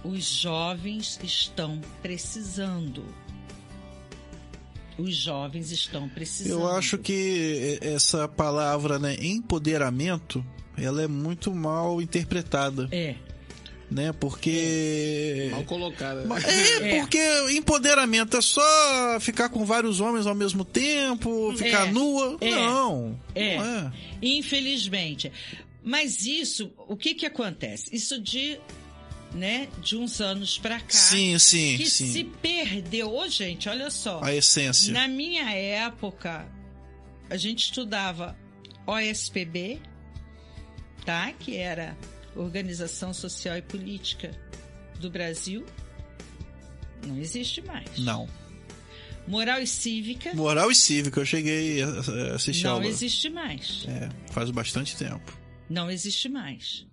Speaker 4: os jovens estão precisando. Os jovens estão precisando.
Speaker 2: Eu acho que essa palavra, né, empoderamento, ela é muito mal interpretada,
Speaker 4: É.
Speaker 2: né? Porque
Speaker 3: Mal colocada.
Speaker 2: É,
Speaker 4: É.
Speaker 2: porque empoderamento é só ficar com vários homens ao mesmo tempo, ficar
Speaker 4: É.
Speaker 2: nua.
Speaker 4: É.
Speaker 2: Não.
Speaker 4: É.
Speaker 2: Não é.
Speaker 4: Infelizmente. Mas isso, o que que acontece? Isso de, né, de uns anos pra cá.
Speaker 2: Sim, sim,
Speaker 4: que
Speaker 2: sim.
Speaker 4: se perdeu. Ô, gente, olha só.
Speaker 2: A essência.
Speaker 4: Na minha época, a gente estudava OSPB, tá? Que era Organização Social e Política do Brasil. Não existe mais.
Speaker 2: Não.
Speaker 4: Moral e Cívica
Speaker 2: Moral e cívica, eu cheguei a a assistir
Speaker 4: não
Speaker 2: aula.
Speaker 4: existe mais.
Speaker 2: É, faz bastante tempo.
Speaker 4: Não existe mais.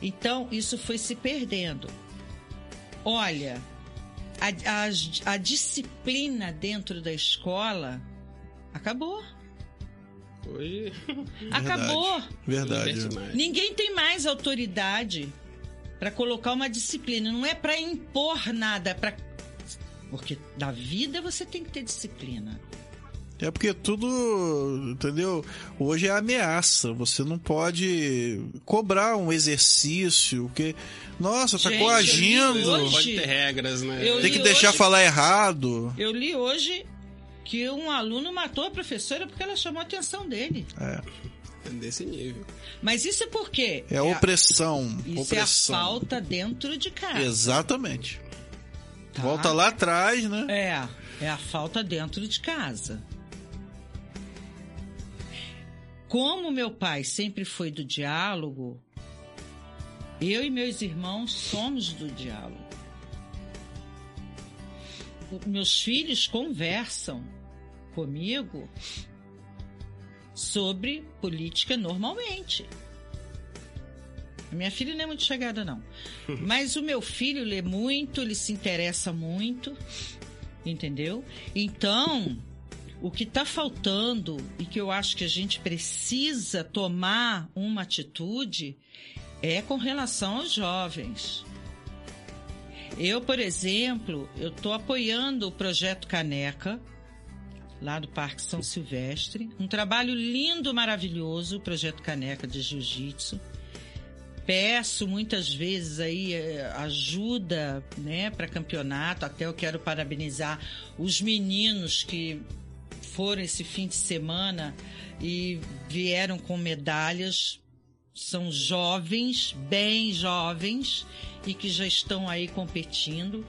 Speaker 4: Então, isso foi se perdendo. Olha, a, a, a disciplina dentro da escola acabou.
Speaker 3: Hoje.
Speaker 4: Acabou.
Speaker 2: Verdade.
Speaker 3: mais.
Speaker 4: Ninguém tem mais autoridade. para colocar uma disciplina, não é para impor nada, é para porque na vida você tem que ter disciplina.
Speaker 2: É porque tudo, entendeu? Hoje é ameaça. Você não pode cobrar um exercício, porque nossa, tá
Speaker 4: Gente,
Speaker 2: coagindo.
Speaker 4: hoje-
Speaker 3: Pode ter regras, né?
Speaker 4: Eu
Speaker 2: Tem que deixar
Speaker 4: hoje-
Speaker 2: falar errado.
Speaker 4: Eu li hoje que um aluno matou a professora porque ela chamou a atenção dele.
Speaker 2: É,
Speaker 3: Desse nível.
Speaker 4: Mas isso é por quê?
Speaker 2: é a opressão.
Speaker 4: Isso
Speaker 2: opressão.
Speaker 4: é a falta dentro de casa.
Speaker 2: Exatamente.
Speaker 4: tá?
Speaker 2: Volta lá atrás, né?
Speaker 4: É, é a falta dentro de casa. Como meu pai sempre foi do diálogo, eu e meus irmãos somos do diálogo. Meus filhos conversam comigo sobre política normalmente. A minha filha não é muito chegada, não. Mas o meu filho lê muito, ele se interessa muito, entendeu? Então, o que está faltando e que eu acho que a gente precisa tomar uma atitude é com relação aos jovens. Eu, por exemplo, eu estou apoiando o projeto Caneca, lá do Parque São Silvestre. Um trabalho lindo, maravilhoso, o projeto Caneca de Jiu-Jitsu. Peço muitas vezes aí eh, ajuda, né, para campeonato. Até eu quero parabenizar os meninos que foram esse fim de semana e vieram com medalhas. São jovens, bem jovens, e que já estão aí competindo.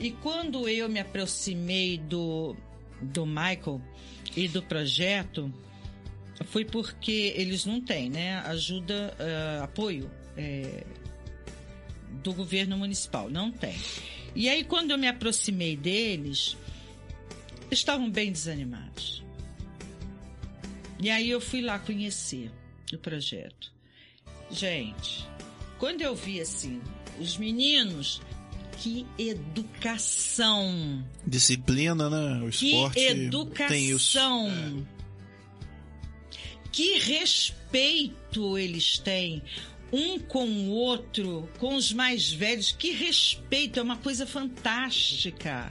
Speaker 4: E quando eu me aproximei do, do Michael e do projeto, foi porque eles não têm, né? Ajuda, eh, apoio eh, do governo municipal, não tem. E aí, quando eu me aproximei deles, estavam bem desanimados. E aí eu fui lá conhecer o projeto. Gente, quando eu vi assim, os meninos, que educação!
Speaker 2: Disciplina, né? O
Speaker 4: Que
Speaker 2: esporte tem isso.
Speaker 4: educação! Que respeito eles têm um com o outro, com os mais velhos. Que respeito, é uma coisa fantástica.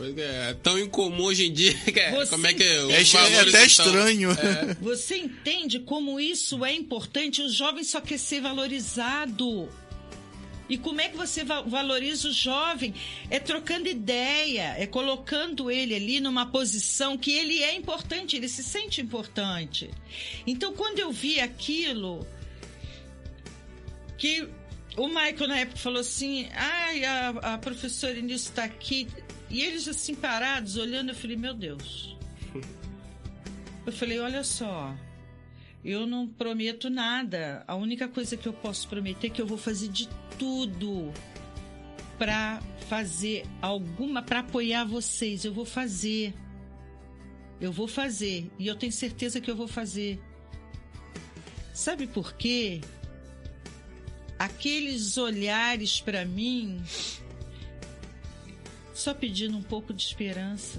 Speaker 3: Pois É tão incomum hoje em dia. que é-
Speaker 4: Você
Speaker 3: como é que
Speaker 2: É, é até
Speaker 3: estão-
Speaker 2: estranho.
Speaker 4: Você entende como isso é importante? O jovem só quer ser valorizado. E como é que você va- valoriza o jovem? É trocando ideia, é colocando ele ali numa posição que ele é importante, ele se sente importante. Então, quando eu vi aquilo, que o Michael na época falou assim: ai, a, a professora Inês está aqui. E eles assim parados, olhando, eu falei: meu Deus. Eu falei: olha só, eu não prometo nada. A única coisa que eu posso prometer é que eu vou fazer de tudo para fazer alguma, para apoiar vocês. Eu vou fazer. Eu vou fazer. E eu tenho certeza que eu vou fazer. Sabe por quê? Aqueles olhares para mim só pedindo um pouco de esperança.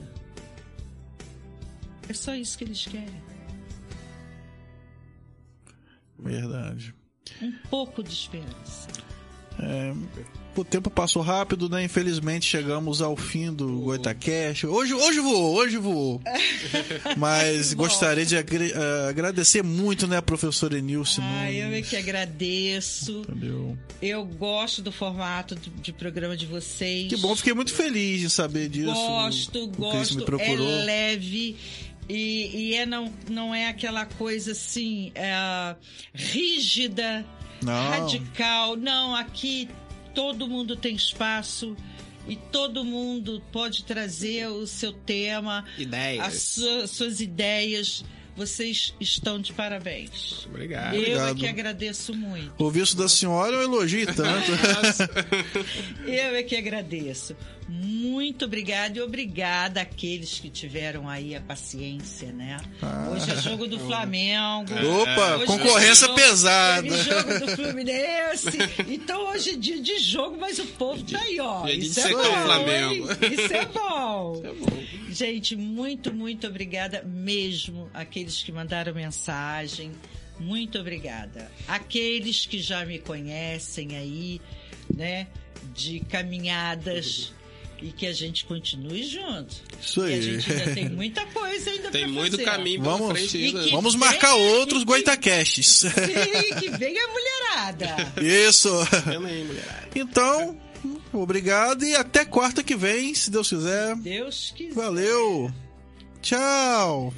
Speaker 4: É só isso que eles querem.
Speaker 2: Verdade.
Speaker 4: Um pouco de esperança.
Speaker 2: O tempo passou rápido, né? Infelizmente chegamos ao fim do Goitacast. Hoje, hoje voou, hoje voou. Mas gostaria de agre- eh, agradecer muito, né, a professora Enilce.
Speaker 4: Ah, eu é que agradeço.
Speaker 2: Entendeu?
Speaker 4: Eu gosto do formato de, de programa de vocês.
Speaker 2: Que bom, fiquei muito feliz em saber disso.
Speaker 4: Gosto,
Speaker 2: O
Speaker 4: gosto.
Speaker 2: me procurou.
Speaker 4: É leve. E, e é não, não é aquela coisa assim, é, rígida,
Speaker 2: Não.
Speaker 4: radical. Não, aqui todo mundo tem espaço e todo mundo pode trazer o seu tema,
Speaker 3: Ideias.
Speaker 4: as sua- suas ideias. Vocês estão de parabéns.
Speaker 3: Obrigado.
Speaker 4: Eu é
Speaker 2: obrigado.
Speaker 4: que agradeço muito.
Speaker 2: Ouvir isso da senhora eu elogio tanto.
Speaker 4: Eu é que agradeço. Muito obrigada e obrigada àqueles que tiveram aí a paciência, né? Hoje é jogo do Flamengo.
Speaker 2: Opa,
Speaker 4: Hoje
Speaker 2: concorrência
Speaker 4: é jogo-
Speaker 2: pesada.
Speaker 4: Jogo do Fluminense. Então hoje é dia de jogo, mas o povo tá aí, ó.
Speaker 3: Dia de
Speaker 4: Isso é
Speaker 3: o
Speaker 4: bom,
Speaker 3: Flamengo.
Speaker 4: Isso é bom.
Speaker 3: Tá bom.
Speaker 4: Gente, muito, muito obrigada mesmo àqueles que mandaram mensagem. Muito obrigada. Aqueles que já me conhecem aí, né, de caminhadas e que a gente continue junto.
Speaker 2: Isso
Speaker 4: E a
Speaker 2: aí.
Speaker 4: gente ainda tem muita coisa ainda
Speaker 3: Tem
Speaker 4: pra
Speaker 3: muito
Speaker 4: fazer.
Speaker 3: caminho pela
Speaker 2: Vamos-
Speaker 3: frente ainda.
Speaker 2: Vamos marcar
Speaker 4: venha-
Speaker 2: outros
Speaker 4: e que-
Speaker 2: Goitacasts.
Speaker 4: Sim, que venha a mulherada.
Speaker 2: Isso.
Speaker 3: Aí, mulherada.
Speaker 2: Então, obrigado e até quarta que vem, se Deus quiser.
Speaker 4: Deus quiser.
Speaker 2: Valeu. Tchau.